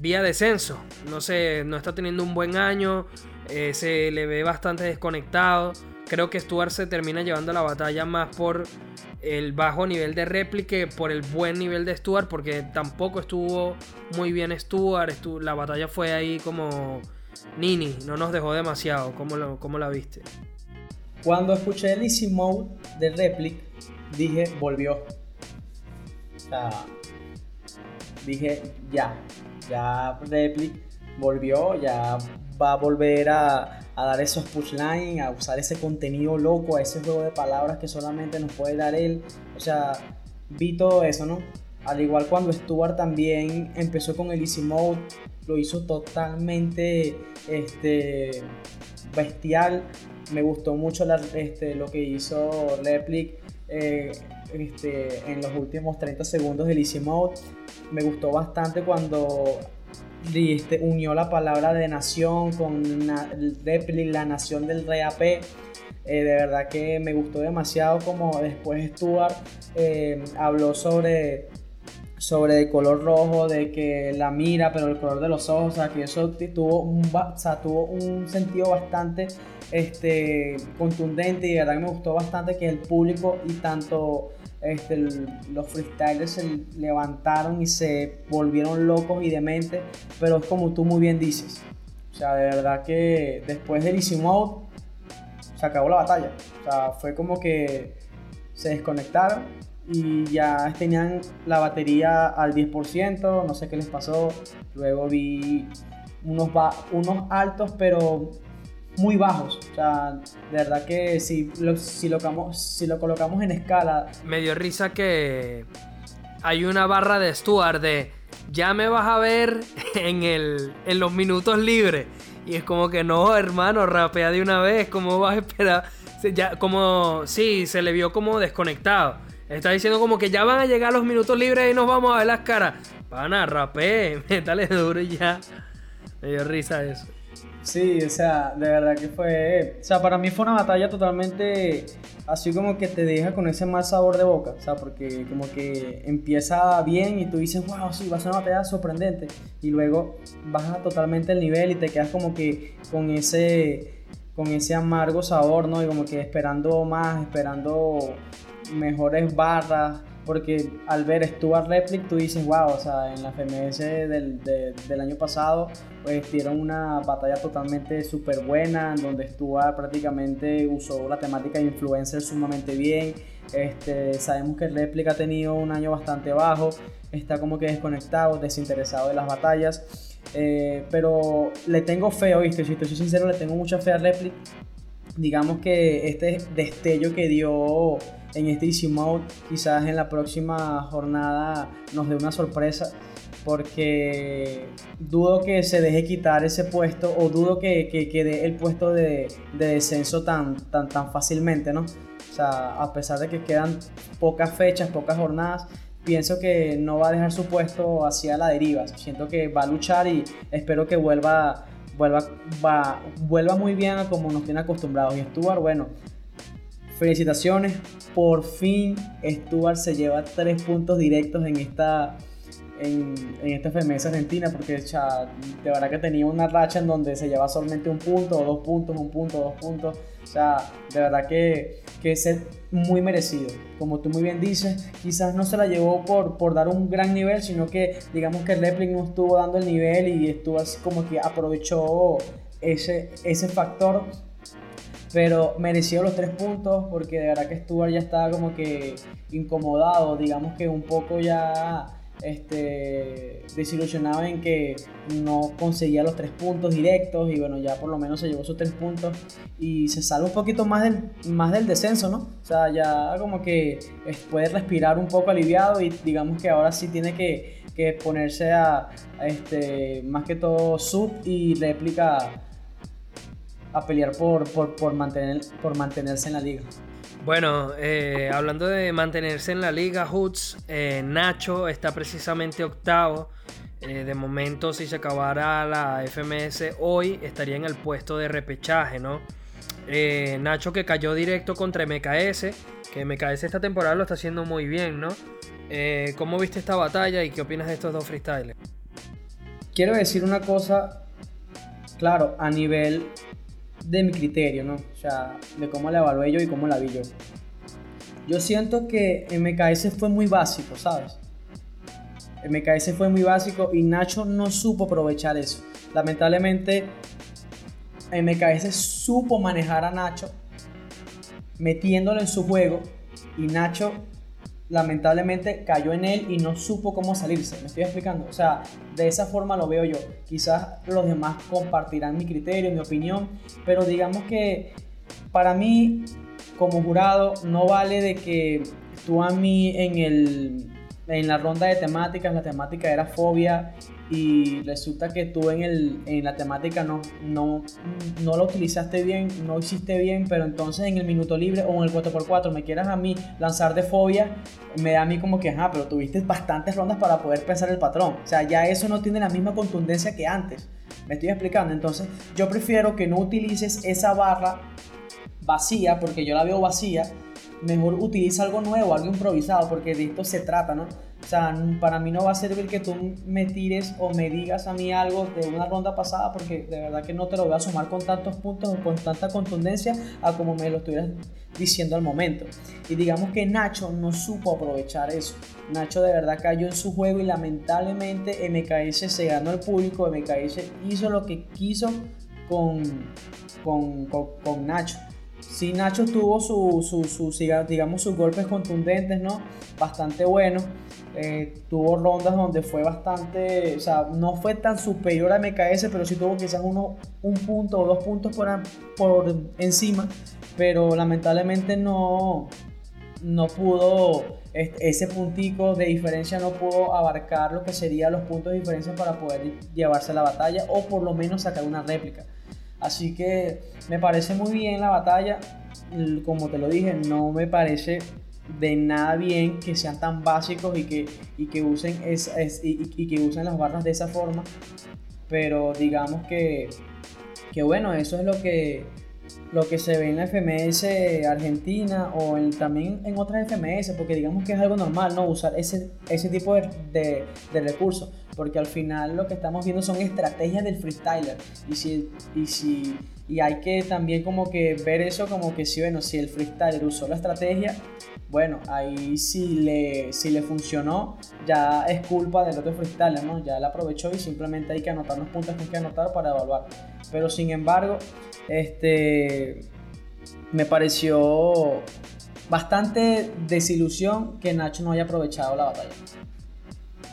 vía descenso. No sé, no está teniendo un buen año. Eh, se le ve bastante desconectado. Creo que Stuart se termina llevando la batalla más por el bajo nivel de réplica por el buen nivel de Stuart, porque tampoco estuvo muy bien Stuart. la batalla fue ahí como Nini, no nos dejó demasiado. ¿Cómo, cómo la viste? Cuando escuché el Easy Mode de Replic, dije, volvió. O sea, dije, ya, ya Replic volvió, ya va a volver a, dar esos pushlines, a usar ese contenido loco, a ese juego de palabras que solamente nos puede dar él. O sea, vi todo eso, ¿no? Al igual cuando Stuart también empezó con el Easy Mode, lo hizo totalmente este, bestial. Me gustó mucho este, lo que hizo Replic eh, este, en los últimos 30 segundos del Easy Mode. Me gustó bastante cuando este, unió la palabra de nación con la nación del RAP. Eh, de verdad que me gustó demasiado como después Stuart eh, habló sobre sobre el color rojo, de que la mira, pero el color de los ojos, o sea, que eso tuvo un, tuvo un sentido bastante este, contundente y de verdad que me gustó bastante que el público y tanto este, los freestylers se levantaron y se volvieron locos y dementes, pero es como tú muy bien dices. O sea, de verdad que después del Easy Mode se acabó la batalla. O sea, fue como que se desconectaron y ya tenían la batería al 10%, no sé qué les pasó. Luego vi unos, unos altos, pero muy bajos. O sea, de verdad que si lo, si lo, si lo colocamos en escala. Me dio risa que hay una barra de Stuart de ya me vas a ver en, el, en los minutos libres. Y es como que no, hermano, rapea de una vez, ¿cómo vas a esperar? Ya, como, sí, se le vio como desconectado. Está diciendo como que ya van a llegar los minutos libres y nos vamos a ver las caras. Van a rapé, métale duro y ya. Me dio risa eso. Sí, o sea, de verdad que fue. O sea, para mí fue una batalla totalmente así como que te deja con ese mal sabor de boca. O sea, porque como que empieza bien y tú dices, wow, sí, va a ser una batalla sorprendente. Y luego baja totalmente el nivel y te quedas como que con ese con ese amargo sabor, ¿no? Y como que esperando más, esperando mejores barras, porque al ver Stuart Replic tú dices, wow, o sea, en la FMS del, del año pasado pues dieron una batalla totalmente súper buena, en donde Stuart prácticamente usó la temática de influencer sumamente bien. Este, sabemos que Replic ha tenido un año bastante bajo, está como que desconectado, desinteresado de las batallas. Eh, pero le tengo fe, oíste, si estoy sincero, le tengo mucha fe a Replic. Digamos que este destello que dio en este Easy Mode, quizás en la próxima jornada nos dé una sorpresa, porque dudo que se deje quitar ese puesto o dudo que, quede el puesto de, descenso tan, tan, tan fácilmente, ¿no? O sea, a pesar de que quedan pocas fechas, pocas jornadas, pienso que no va a dejar su puesto hacia la deriva. Siento que va a luchar y espero que vuelva, vuelva, va, vuelva muy bien a como nos tiene acostumbrados. Y Stuart, bueno, felicitaciones. Por fin Stuart se lleva tres puntos directos en esta, en, en esta FMS Argentina porque ya, de verdad que tenía una racha en donde se lleva solamente un punto o dos puntos, un punto, dos puntos. O sea, de verdad que, que es muy merecido. Como tú muy bien dices, quizás no se la llevó por, por dar un gran nivel, sino que digamos que Repling no estuvo dando el nivel y estuvo así como que aprovechó ese, ese factor pero mereció los tres puntos porque de verdad que Stuart ya estaba como que incomodado, digamos que un poco ya este, desilusionado en que no conseguía los tres puntos directos y bueno, ya por lo menos se llevó sus tres puntos y se sale un poquito más del, más del descenso, ¿no? O sea, ya como que puede respirar un poco aliviado y digamos que ahora sí tiene que, que ponerse a, este, más que todo sub y réplica a pelear por, por, por, mantener, por mantenerse en la liga. Bueno, eh, hablando de mantenerse en la liga, Hoots, eh, Nacho está precisamente octavo. Eh, de momento, si se acabara la FMS hoy, estaría en el puesto de repechaje, ¿no? Nacho que cayó directo contra MKS, que MKS esta temporada lo está haciendo muy bien, ¿no? ¿Cómo viste esta batalla y qué opinas de estos dos freestyles? Quiero decir una cosa, claro, a nivel de mi criterio, ¿no? O sea, de cómo la evalué yo y cómo la vi yo. Yo siento que MKS fue muy básico, ¿sabes? MKS fue muy básico y Nacho no supo aprovechar eso. Lamentablemente, MKS supo manejar a Nacho metiéndolo en su juego y Nacho lamentablemente cayó en él y no supo cómo salirse. ¿Me estoy explicando? O sea, de esa forma lo veo yo. Quizás los demás compartirán mi criterio, mi opinión, pero digamos que para mí, como jurado, no vale de que tú a mí en el en la ronda de temáticas, la temática era fobia y resulta que tú en, el, en la temática no, no, no lo utilizaste bien, no hiciste bien, pero entonces en el minuto libre o en el 4x4 me quieras a mí lanzar de fobia, me da a mí como que, ajá, pero tuviste bastantes rondas para poder pensar el patrón. O sea, ya eso no tiene la misma contundencia que antes. Me estoy explicando. Entonces, yo prefiero que no utilices esa barra vacía, porque yo la veo vacía, mejor utiliza algo nuevo, algo improvisado, porque de esto se trata, ¿no? O sea, para mí no va a servir que tú me tires o me digas a mí algo de una ronda pasada, porque de verdad que no te lo voy a sumar con tantos puntos o con tanta contundencia a como me lo estuvieras diciendo al momento. Y digamos que Nacho no supo aprovechar eso. Nacho de verdad cayó en su juego y lamentablemente MKS se ganó el público, MKS hizo lo que quiso con, con, con Nacho sí Nacho tuvo su, digamos, sus golpes contundentes, ¿no? Bastante buenos. Eh, tuvo rondas donde fue bastante, o sea, no fue tan superior a MKS, pero sí tuvo quizás uno, un punto o dos puntos por, por encima, pero lamentablemente no, no pudo, ese puntico de diferencia no pudo abarcar lo que serían los puntos de diferencia para poder llevarse la batalla o por lo menos sacar una réplica. Así que me parece muy bien la batalla. Como te lo dije, no me parece de nada bien que sean tan básicos y que, y que, usen, es, y, que usen las barras de esa forma. Pero digamos que, que bueno, eso es lo que, lo que se ve en la FMS Argentina o en, también en otras FMS, porque digamos que es algo normal, ¿no? Usar ese, ese tipo de, de, de recursos. Porque al final lo que estamos viendo son estrategias del freestyler. Y si, y si y hay que también como que ver eso como que si, bueno, si el freestyler usó la estrategia, bueno, ahí si le, si le funcionó, ya es culpa del otro freestyler, ¿no? Ya la aprovechó y simplemente hay que anotar los puntos que hay que anotar para evaluar. Pero sin embargo, este, me pareció bastante desilusión que Nacho no haya aprovechado la batalla.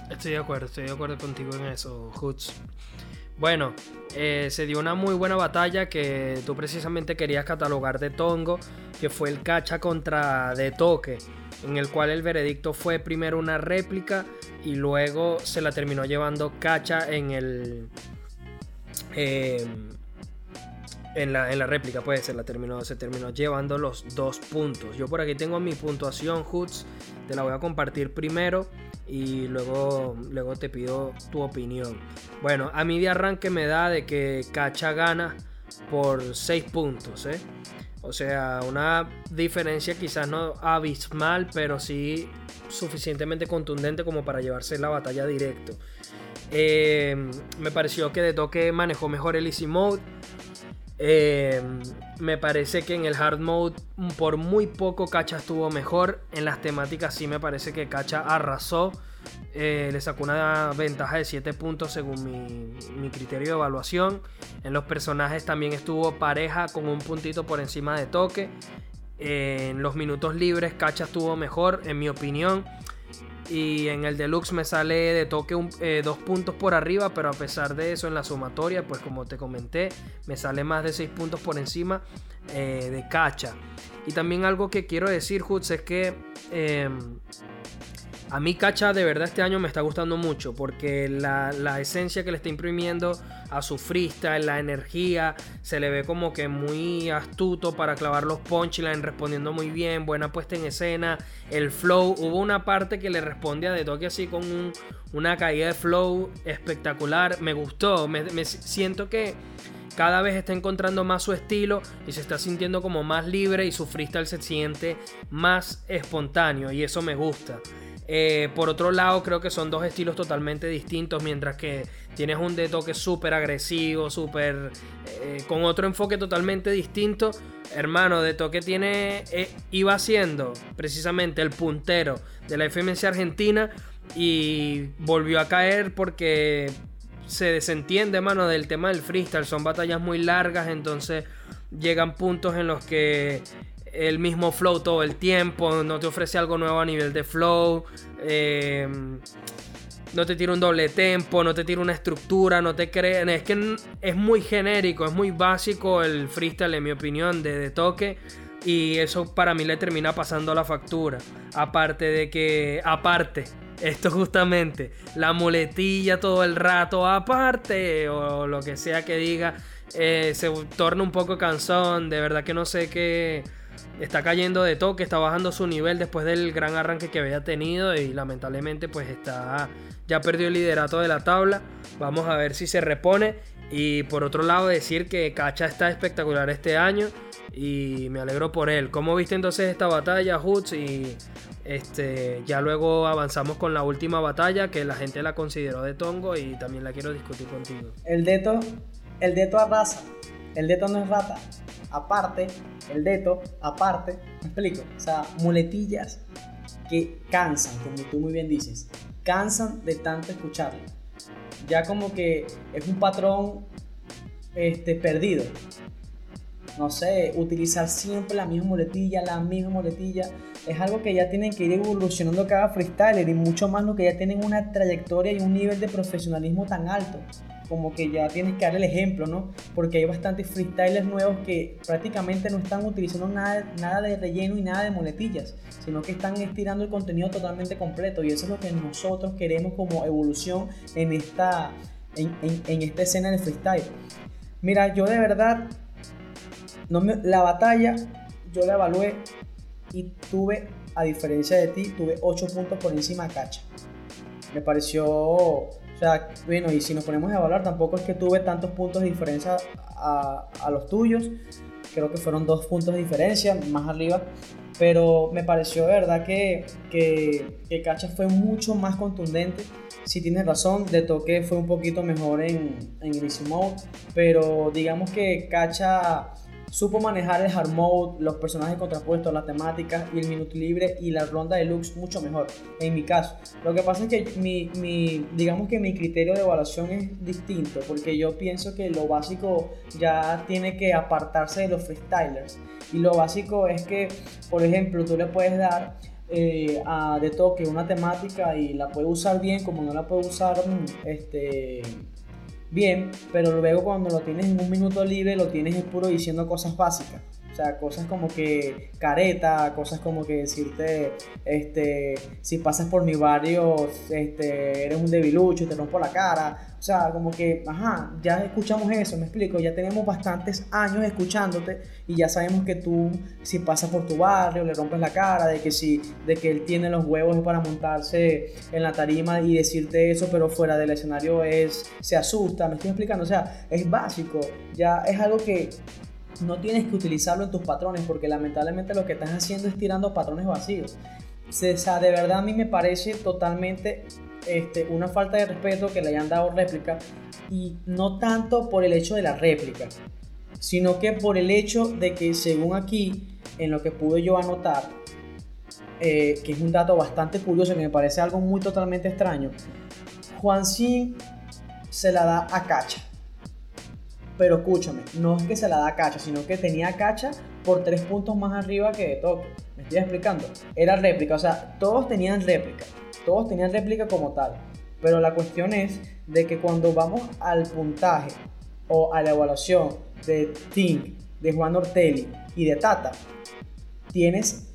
Estoy de acuerdo, estoy de acuerdo contigo en eso, Hoots. Bueno, eh, se dio una muy buena batalla que tú precisamente querías catalogar de Tongo, que fue el cacha contra de toque, en el cual el veredicto fue primero una réplica y luego se la terminó llevando cacha en el... Em, en la, en la, réplica, pues se la terminó, se terminó llevando los dos puntos. Yo por aquí tengo mi puntuación, Hoots. Te la voy a compartir primero y luego, luego te pido tu opinión. Bueno, a mí de arranque me da de que Cacha gana por 6 puntos, ¿eh? O sea, una diferencia quizás no abismal, pero sí suficientemente contundente como para llevarse la batalla directo. Eh, me pareció que de toque manejó mejor el Easy Mode. Eh, me parece que en el hard mode por muy poco Cacha estuvo mejor. En las temáticas sí me parece que Cacha arrasó. Eh, le sacó una ventaja de 7 puntos según mi, criterio de evaluación. En los personajes también estuvo pareja con un puntito por encima de toque. Eh, en los minutos libres Cacha estuvo mejor en mi opinión. Y en el deluxe me sale de toque eh, dos puntos por arriba, pero a pesar de eso en la sumatoria, pues como te comenté, me sale más de 6 puntos por encima eh, de Cacha. Y también algo que quiero decir, Hutz, es que em, a mí Cacha de verdad este año me está gustando mucho porque la, esencia que le está imprimiendo a su freestyle, la energía, se le ve como que muy astuto para clavar los punchlines, respondiendo muy bien, buena puesta en escena, el flow, hubo una parte que le respondía de toque así con una caída de flow espectacular, me gustó, me siento que cada vez está encontrando más su estilo y se está sintiendo como más libre y su freestyle se siente más espontáneo y eso me gusta. Eh, por otro lado, creo que son dos estilos totalmente distintos, mientras que tienes un de toque súper agresivo, súper... Eh, con otro enfoque totalmente distinto. Hermano, de toque tiene... Eh, iba siendo precisamente el puntero de la FMC Argentina y volvió a caer porque se desentiende, mano, del tema del freestyle. Son batallas muy largas, entonces llegan puntos en los que el mismo flow todo el tiempo, no te ofrece algo nuevo a nivel de flow, eh, no te tira un doble tempo, no te tira una estructura, no te creen, es que es muy genérico, es muy básico el freestyle en mi opinión de, toque y eso para mí le termina pasando la factura, aparte de que, aparte, esto justamente, la muletilla todo el rato, aparte, o lo que sea que diga, eh, se torna un poco cansón, de verdad que no sé qué está cayendo de toque, está bajando su nivel después del gran arranque que había tenido y lamentablemente pues está ya perdió el liderato de la tabla. Vamos a ver si se repone y por otro lado decir que Cacha está espectacular este año y me alegro por él. ¿Cómo viste entonces esta batalla, Hoots? Y este, ya luego avanzamos con la última batalla que la gente la consideró de Tongo y también la quiero discutir contigo. El Deto, el Deto arrasa. El Deto no es rata aparte, el deto aparte, me explico, o sea, muletillas que cansan, como tú muy bien dices, cansan de tanto escucharlo. Ya como que es un patrón este, perdido. No sé, utilizar siempre la misma muletilla, la misma muletilla, es algo que ya tienen que ir evolucionando cada freestyler y mucho más lo que ya tienen una trayectoria y un nivel de profesionalismo tan alto como que ya tienes que dar el ejemplo, ¿no? Porque hay bastantes freestylers nuevos que prácticamente no están utilizando nada, nada de relleno y nada de muletillas, sino que están estirando el contenido totalmente completo y eso es lo que nosotros queremos como evolución en esta, en, en, esta escena del freestyle. Mira, yo de verdad, la batalla yo la evalué y tuve, a diferencia de ti, tuve 8 puntos por encima de Cacha. Me pareció o sea, bueno, y si nos ponemos a evaluar, tampoco es que tuve tantos puntos de diferencia a, a los tuyos. Creo que fueron dos puntos de diferencia más arriba. Pero me pareció de verdad que, que, que Cacha fue mucho más contundente si tienes razón, de toque fue un poquito mejor en, en Easy Mode, pero digamos que Cacha supo manejar el hard mode, los personajes contrapuestos, las temáticas y el minuto libre y la ronda de looks mucho mejor, en mi caso. Lo que pasa es que mi, digamos que mi criterio de evaluación es distinto, porque yo pienso que lo básico ya tiene que apartarse de los freestylers. Y lo básico es que, por ejemplo, tú le puedes dar eh, a de toque una temática y la puede usar bien como no la puede usar mm, este bien, pero luego cuando lo tienes en un minuto libre lo tienes es puro diciendo cosas básicas. O sea, cosas como que careta, cosas como que decirte, este, si pasas por mi barrio, este, eres un debilucho te rompo la cara. O sea, como que, ajá, ya escuchamos eso, me explico, ya tenemos bastantes años escuchándote y ya sabemos que tú, si pasas por tu barrio, le rompes la cara, de que si, de que él tiene los huevos para montarse en la tarima y decirte eso, pero fuera del escenario es, se asusta, me estoy explicando, o sea, es básico, ya es algo que no tienes que utilizarlo en tus patrones porque lamentablemente lo que estás haciendo es tirando patrones vacíos. O de verdad a mí me parece totalmente este, una falta de respeto que le hayan dado réplica y no tanto por el hecho de la réplica, sino que por el hecho de que según aquí, en lo que pude yo anotar, eh, que es un dato bastante curioso que me parece algo muy totalmente extraño, Juan Sin se la da a Cacha. Pero escúchame, no es que se la da Cacha, sino que tenía Cacha por tres puntos más arriba que de Toque. ¿Me estoy explicando? Era réplica, o sea, todos tenían réplica. Todos tenían réplica como tal. Pero la cuestión es de que cuando vamos al puntaje o a la evaluación de Tink, de Juan Ortelli y de Tata, tienes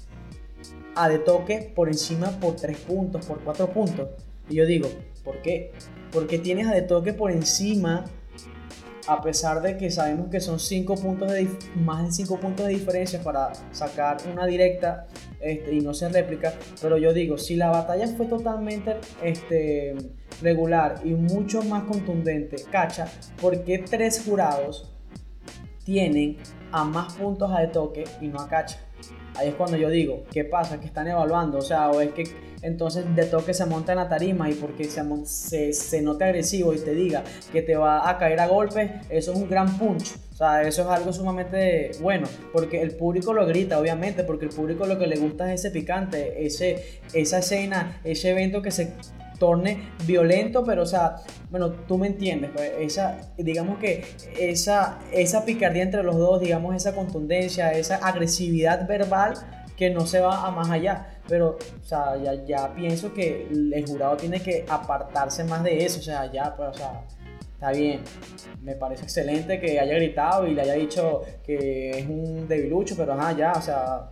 a de toque por encima por tres puntos, por cuatro puntos. Y yo digo, ¿por qué? Porque tienes a de toque por encima a pesar de que sabemos que son cinco puntos más de 5 puntos de diferencia para sacar una directa este, y no ser réplica, pero yo digo, si la batalla fue totalmente este, regular y mucho más contundente, cacha, ¿por qué tres jurados tienen a más puntos a de toque y no a cacha? Ahí es cuando yo digo, ¿qué pasa? Que están evaluando, o sea, o es que entonces de toque se monta en la tarima y porque se, se, se note agresivo y te diga que te va a caer a golpes, eso es un gran punch. O sea, eso es algo sumamente bueno, porque el público lo grita, obviamente, porque el público lo que le gusta es ese picante, ese, esa escena, ese evento que se torne violento, pero o sea, bueno, tú me entiendes, pues, esa, digamos que esa, esa picardía entre los dos, digamos, esa contundencia, esa agresividad verbal que no se va a más allá. Pero, o sea, ya, ya pienso que el jurado tiene que apartarse más de eso, o sea, ya, pues, o sea, está bien. Me parece excelente que haya gritado y le haya dicho que es un debilucho, pero ajá, ya, o sea,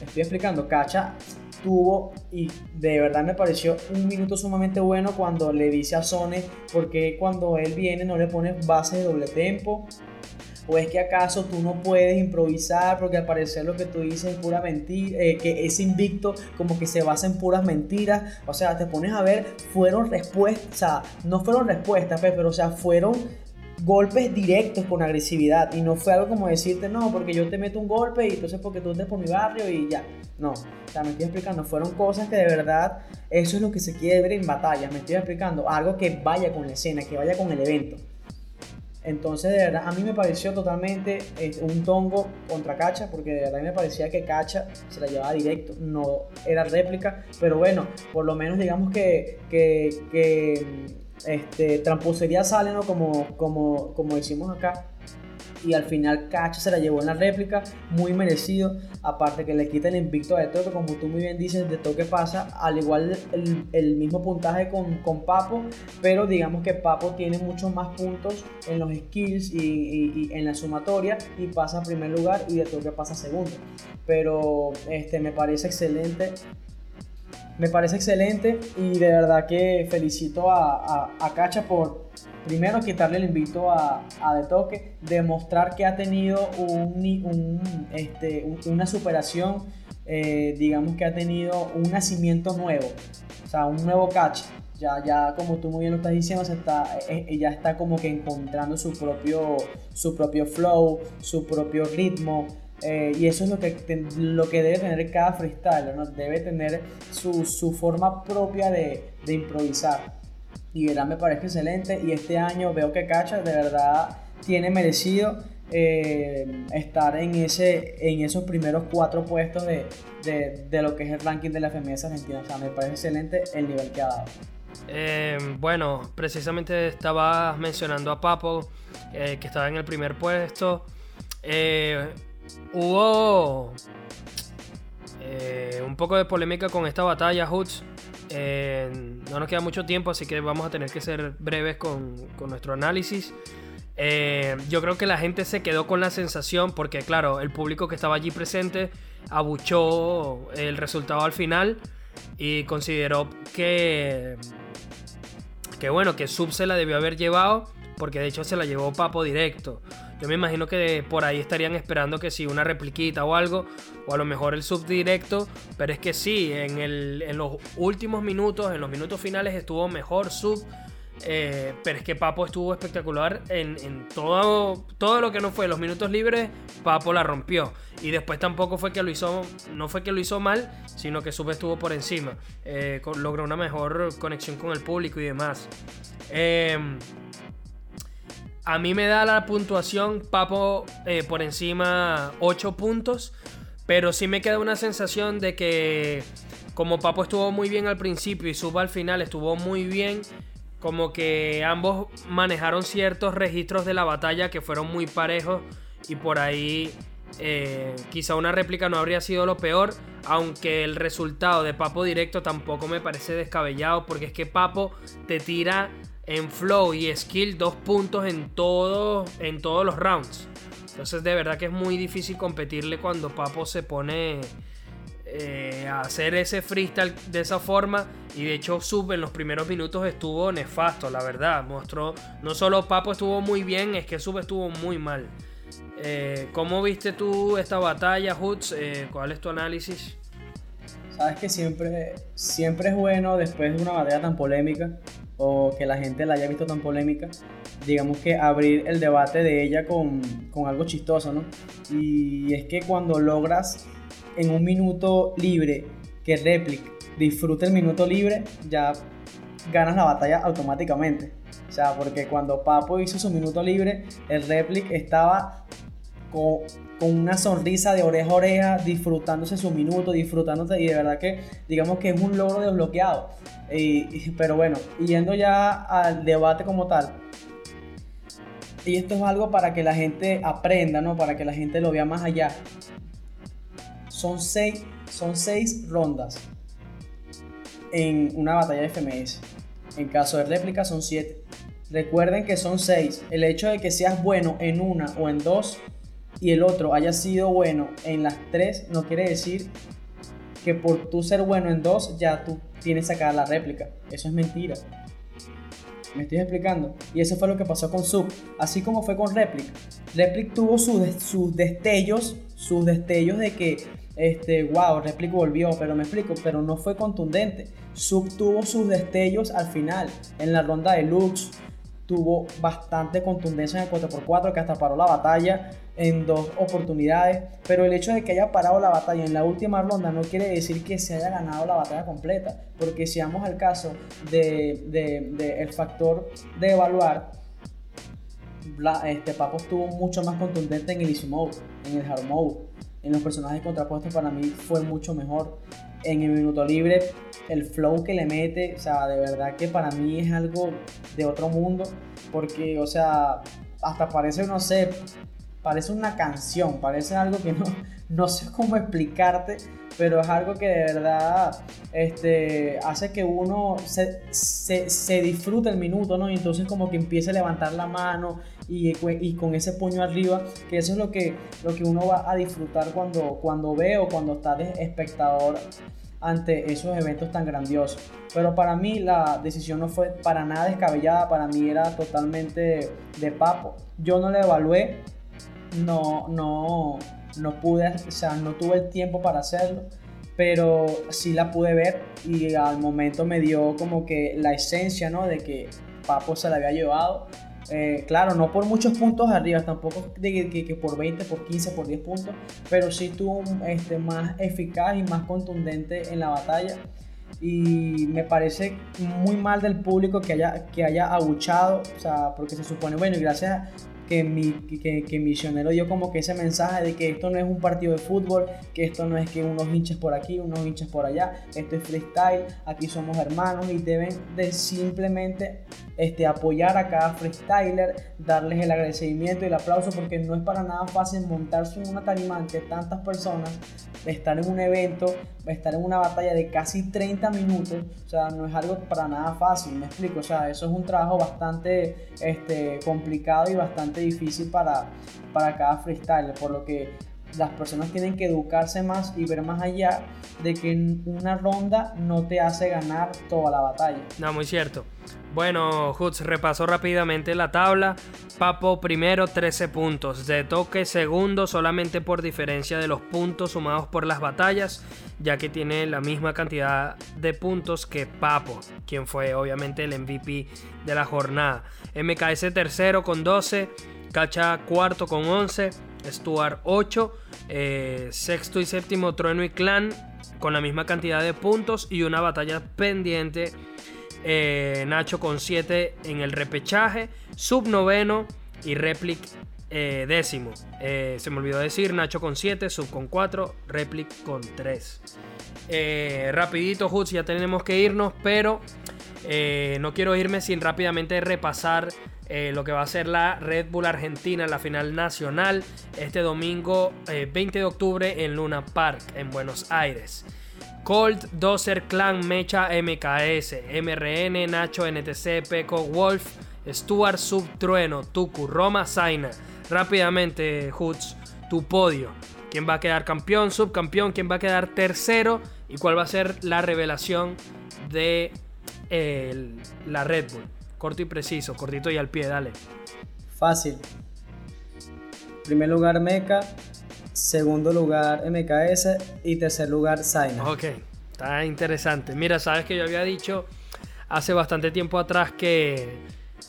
estoy explicando. Cacha tuvo y de verdad me pareció un minuto sumamente bueno cuando le dice a Sone porque cuando él viene no le pone base de doble tempo ¿O es que acaso tú no puedes improvisar porque al parecer lo que tú dices es pura mentira, eh, que es invicto como que se basa en puras mentiras? O sea, te pones a ver, fueron respuestas, o sea, no fueron respuestas, pues, pero o sea, fueron golpes directos con agresividad. Y no fue algo como decirte no porque yo te meto un golpe y entonces porque tú estés por mi barrio y ya no, o sea me estoy explicando fueron cosas que de verdad eso es lo que se quiere ver en batalla me estoy explicando algo que vaya con la escena que vaya con el evento. Entonces, de verdad, a mí me pareció totalmente eh, un tongo contra Cacha, porque de verdad me parecía que Cacha se la llevaba directo, no era réplica, pero bueno, por lo menos digamos que, que, que este, tramposería sale, ¿no? Como, como, como decimos acá, y al final Cacha se la llevó en la réplica, muy merecido, aparte que le quita el invicto de toque, como tú muy bien dices, de toque pasa, al igual el, mismo puntaje con, con, Papo, pero digamos que Papo tiene muchos más puntos en los skills y, en la sumatoria y pasa a primer lugar y de toque pasa segundo. Pero este, me parece excelente me parece excelente y de verdad que felicito a, a Cacha por, primero quitarle el invito a, a De Toque, demostrar que ha tenido un, este, una superación, eh, digamos que ha tenido un nacimiento nuevo, o sea, un nuevo catch. Ya, ya como tú muy bien lo estás diciendo, se está, eh, eh, ya está como que encontrando su propio, su propio flow, su propio ritmo. Y eso es lo que, lo que debe tener cada freestyler, ¿no? debe tener su, su forma propia de, de improvisar. y Gran me parece excelente y este año veo que Cacha de verdad tiene merecido eh, estar en, ese, en esos primeros cuatro puestos de, de, lo que es el ranking de la FMS Argentina. O sea, me parece excelente el nivel que ha dado. Eh, bueno, precisamente estaba mencionando a Papo, eh, que estaba en el primer puesto. Hubo un poco de polémica con esta batalla, Hoods. no nos queda mucho tiempo, así que vamos a tener que ser breves con, con nuestro análisis. Eh, yo creo que la gente se quedó con la sensación, porque claro, el público que estaba allí presente abuchó el resultado al final y consideró que, que bueno, que Sub se la debió haber llevado, porque de hecho se la llevó Papo directo. Yo me imagino que por ahí estarían esperando que si una repliquita o algo, o a lo mejor el sub directo, pero es que sí, en, en los últimos minutos, en los minutos finales estuvo mejor sub eh, pero es que Papo estuvo espectacular en, todo, todo lo que no fue los minutos libres. Papo la rompió. Y después tampoco fue que lo hizo, no fue que lo hizo mal, sino que Sub estuvo por encima. Eh, logró una mejor conexión con el público y demás. Em, a mí me da la puntuación Papo eh, por encima 8 puntos. Pero sí me queda una sensación de que como Papo estuvo muy bien al principio y Sub al final estuvo muy bien como que ambos manejaron ciertos registros de la batalla que fueron muy parejos y por ahí eh, quizá una réplica no habría sido lo peor, aunque el resultado de Papo directo tampoco me parece descabellado porque es que Papo te tira en flow y skill dos puntos en, todo, en todos los rounds. Entonces de verdad que es muy difícil competirle cuando Papo se pone eh, hacer ese freestyle de esa forma. Y de hecho, Sub en los primeros minutos estuvo nefasto, la verdad. Mostró, no solo Papo estuvo muy bien, es que Sub estuvo muy mal. Eh, ¿Cómo viste tú esta batalla, Hoods? Eh, ¿Cuál es tu análisis? Sabes que siempre, siempre es bueno después de una batalla tan polémica o que la gente la haya visto tan polémica, digamos que abrir el debate de ella con, con algo chistoso, ¿no? Y es que cuando logras en un minuto libre que Replic disfrute el minuto libre, ya ganas la batalla automáticamente. O sea, porque cuando Papo hizo su minuto libre, el Replic estaba con, una sonrisa de oreja a oreja, disfrutándose su minuto, disfrutándose, y de verdad que digamos que es un logro desbloqueado. pero bueno, yendo ya al debate como tal, y esto es algo para que la gente aprenda, ¿no? Para que la gente lo vea más allá son seis, son seis rondas en una batalla de FMS. En caso de réplica son siete. Recuerden que son seis. El hecho de que seas bueno en una o en dos y el otro haya sido bueno en las tres no quiere decir que por tú ser bueno en dos ya tú tienes sacada la réplica. Eso es mentira. ¿Me estoy explicando? Y eso fue lo que pasó con Sub. Así como fue con Replic. Replic tuvo sus destellos, sus destellos de que este, wow, Replic volvió, pero me explico, pero no fue contundente. Sub tuvo sus destellos al final, en la ronda de Lux, tuvo bastante contundencia en el 4x4 que hasta paró la batalla en dos oportunidades, pero el hecho de que haya parado la batalla en la última ronda no quiere decir que se haya ganado la batalla completa, porque si vamos al caso del de, el factor de evaluar, este Papo estuvo mucho más contundente en el Easy Mode, en el Hard Mode en los personajes contrapuestos para mí fue mucho mejor. En el minuto libre, el flow que le mete, o sea, de verdad que para mí es algo de otro mundo, porque, o sea, hasta parece, no sé, parece una canción, parece algo que no, no sé cómo explicarte, pero es algo que de verdad este, hace que uno se, se, disfrute el minuto, ¿no? Y entonces como que empiece a levantar la mano y, y, con ese puño arriba, que eso es lo que, lo que uno va a disfrutar cuando, cuando ve o cuando está de espectador ante esos eventos tan grandiosos. Pero para mí la decisión no fue para nada descabellada, para mí era totalmente de papo. Yo no le evalué, no, no, no pude, o sea, no tuve el tiempo para hacerlo, pero sí la pude ver y al momento me dio como que la esencia, ¿no? De que Papo se la había llevado. Eh, claro, no por muchos puntos arriba, tampoco de que, por 20, por 15, por 10 puntos, pero sí estuvo este, más eficaz y más contundente en la batalla. y me parece muy mal del público que haya, que haya abuchado, o sea, porque se supone, bueno, y gracias que, mi, que, que Misionero dio como que ese mensaje de que esto no es un partido de fútbol, que esto no es que unos hinches por aquí, unos hinches por allá, esto es freestyle, aquí somos hermanos y deben de simplemente este, apoyar a cada freestyler, darles el agradecimiento y el aplauso porque no es para nada fácil montarse en una tarima ante tantas personas, estar en un evento, estar en una batalla de casi 30 minutos, o sea, no es algo para nada fácil, me explico, o sea, eso es un trabajo bastante este, complicado y bastante difícil para, para cada freestyler, por lo que las personas tienen que educarse más y ver más allá de que una ronda no te hace ganar toda la batalla. No, muy cierto. Bueno, Hoods repasó rápidamente la tabla. Papo primero 13 puntos. De toque segundo solamente por diferencia de los puntos sumados por las batallas, ya que tiene la misma cantidad de puntos que Papo, quien fue obviamente el MVP de la jornada. MKS tercero con 12. Cacha cuarto con 11. Stuart 8, eh, sexto y séptimo Trueno y Clan con la misma cantidad de puntos y una batalla pendiente. Eh, Nacho con 7 en el repechaje, subnoveno y Replic eh, décimo. se me olvidó decir, Nacho con 7, sub con 4, Replic con 3. rapidito, Hoods, ya tenemos que irnos, pero no quiero irme sin rápidamente repasar eh, lo que va a ser la Red Bull Argentina, la final nacional, este domingo 20 eh, de octubre en Luna Park, en Buenos Aires. Colt, Dozer, Clan, Mecha, MKS, MRN, Nacho, NTC, Peco, Wolf, Stuart, Subtrueno, Tuku, Roma, Zaina. Rápidamente, Hoods, tu podio. ¿Quién va a quedar campeón, subcampeón? ¿Quién va a quedar tercero? ¿Y cuál va a ser la revelación de la Red Bull? Corto y preciso, cortito y al pie, dale. Fácil. Primer lugar Meca, segundo lugar MKS y tercer lugar Zaina. Ok, está interesante. Mira, sabes que yo había dicho hace bastante tiempo atrás que,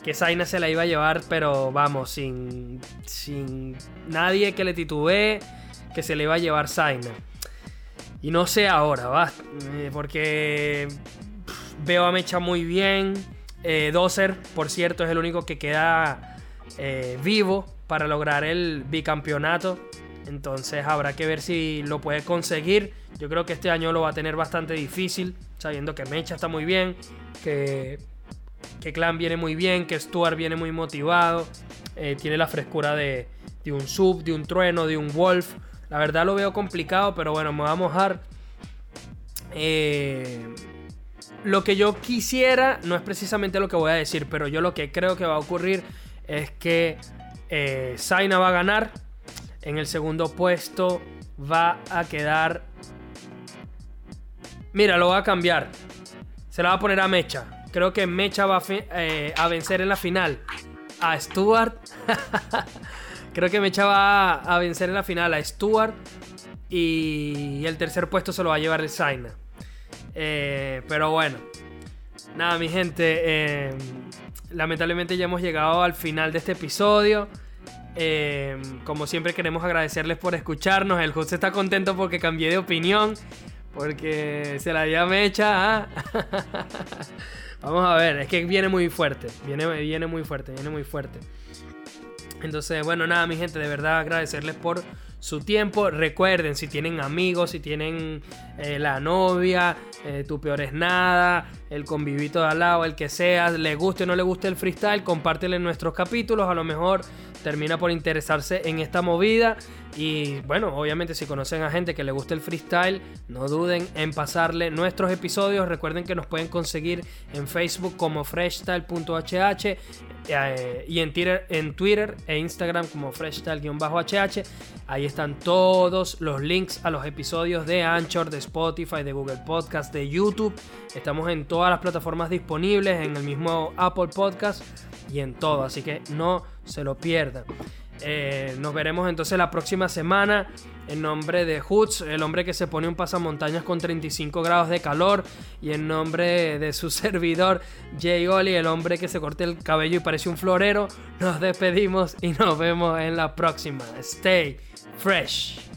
que Zaina se la iba a llevar, pero vamos, sin, sin nadie que le titubee, que se le iba a llevar Zaina. Y no sé ahora, va, eh, porque veo a Mecha muy bien. Eh, Dozer, por cierto, es el único que queda eh, vivo para lograr el bicampeonato. Entonces habrá que ver si lo puede conseguir. Yo creo que este año lo va a tener bastante difícil, sabiendo que Mecha está muy bien, que, que Clan viene muy bien, que Stuart viene muy motivado, eh, tiene la frescura de, de, un sub, de un trueno, de un wolf. La verdad lo veo complicado, pero bueno, me voy a mojar. Eh, lo que yo quisiera no es precisamente lo que voy a decir, pero yo lo que creo que va a ocurrir es que eh, Zaina va a ganar. En el segundo puesto va a quedar. Mira, lo va a cambiar. Se la va a poner a Mecha. Creo que Mecha va a, eh, vencer en la final a Stuart. Creo que Mecha va a vencer en la final a Stuart. Y el tercer puesto se lo va a llevar el Zaina. Eh, pero bueno, nada, mi gente. Eh, lamentablemente ya hemos llegado al final de este episodio. Eh, como siempre queremos agradecerles por escucharnos. El host está contento porque cambié de opinión. Porque se la dio mecha. ¿ah? Vamos a ver, es que viene muy fuerte. Viene, viene muy fuerte, viene muy fuerte. Entonces, bueno, nada, mi gente, de verdad agradecerles por su tiempo. Recuerden, si tienen amigos, si tienen eh, la novia, eh, tu peor es nada, el convivito de al lado, el que sea, le guste o no le guste el freestyle, compártelo en nuestros capítulos. A lo mejor termina por interesarse en esta movida. Y bueno, obviamente si conocen a gente que le guste el freestyle, no duden en pasarle nuestros episodios. Recuerden que nos pueden conseguir en Facebook como freshstyle.hh eh, y en Twitter, en Twitter e Instagram como freshstyle-hh. Ahí están todos los links a los episodios de Anchor, de Spotify, de Google Podcast, de YouTube. Estamos en todas las plataformas disponibles, en el mismo Apple Podcast y en todo. Así que no se lo pierdan. Eh, nos veremos entonces la próxima semana. En nombre de Hoods, el hombre que se pone un pasamontañas con 35 grados de calor. Y en nombre de su servidor, Jay Oli, el hombre que se corta el cabello y parece un florero. Nos despedimos y nos vemos en la próxima. Stay fresh.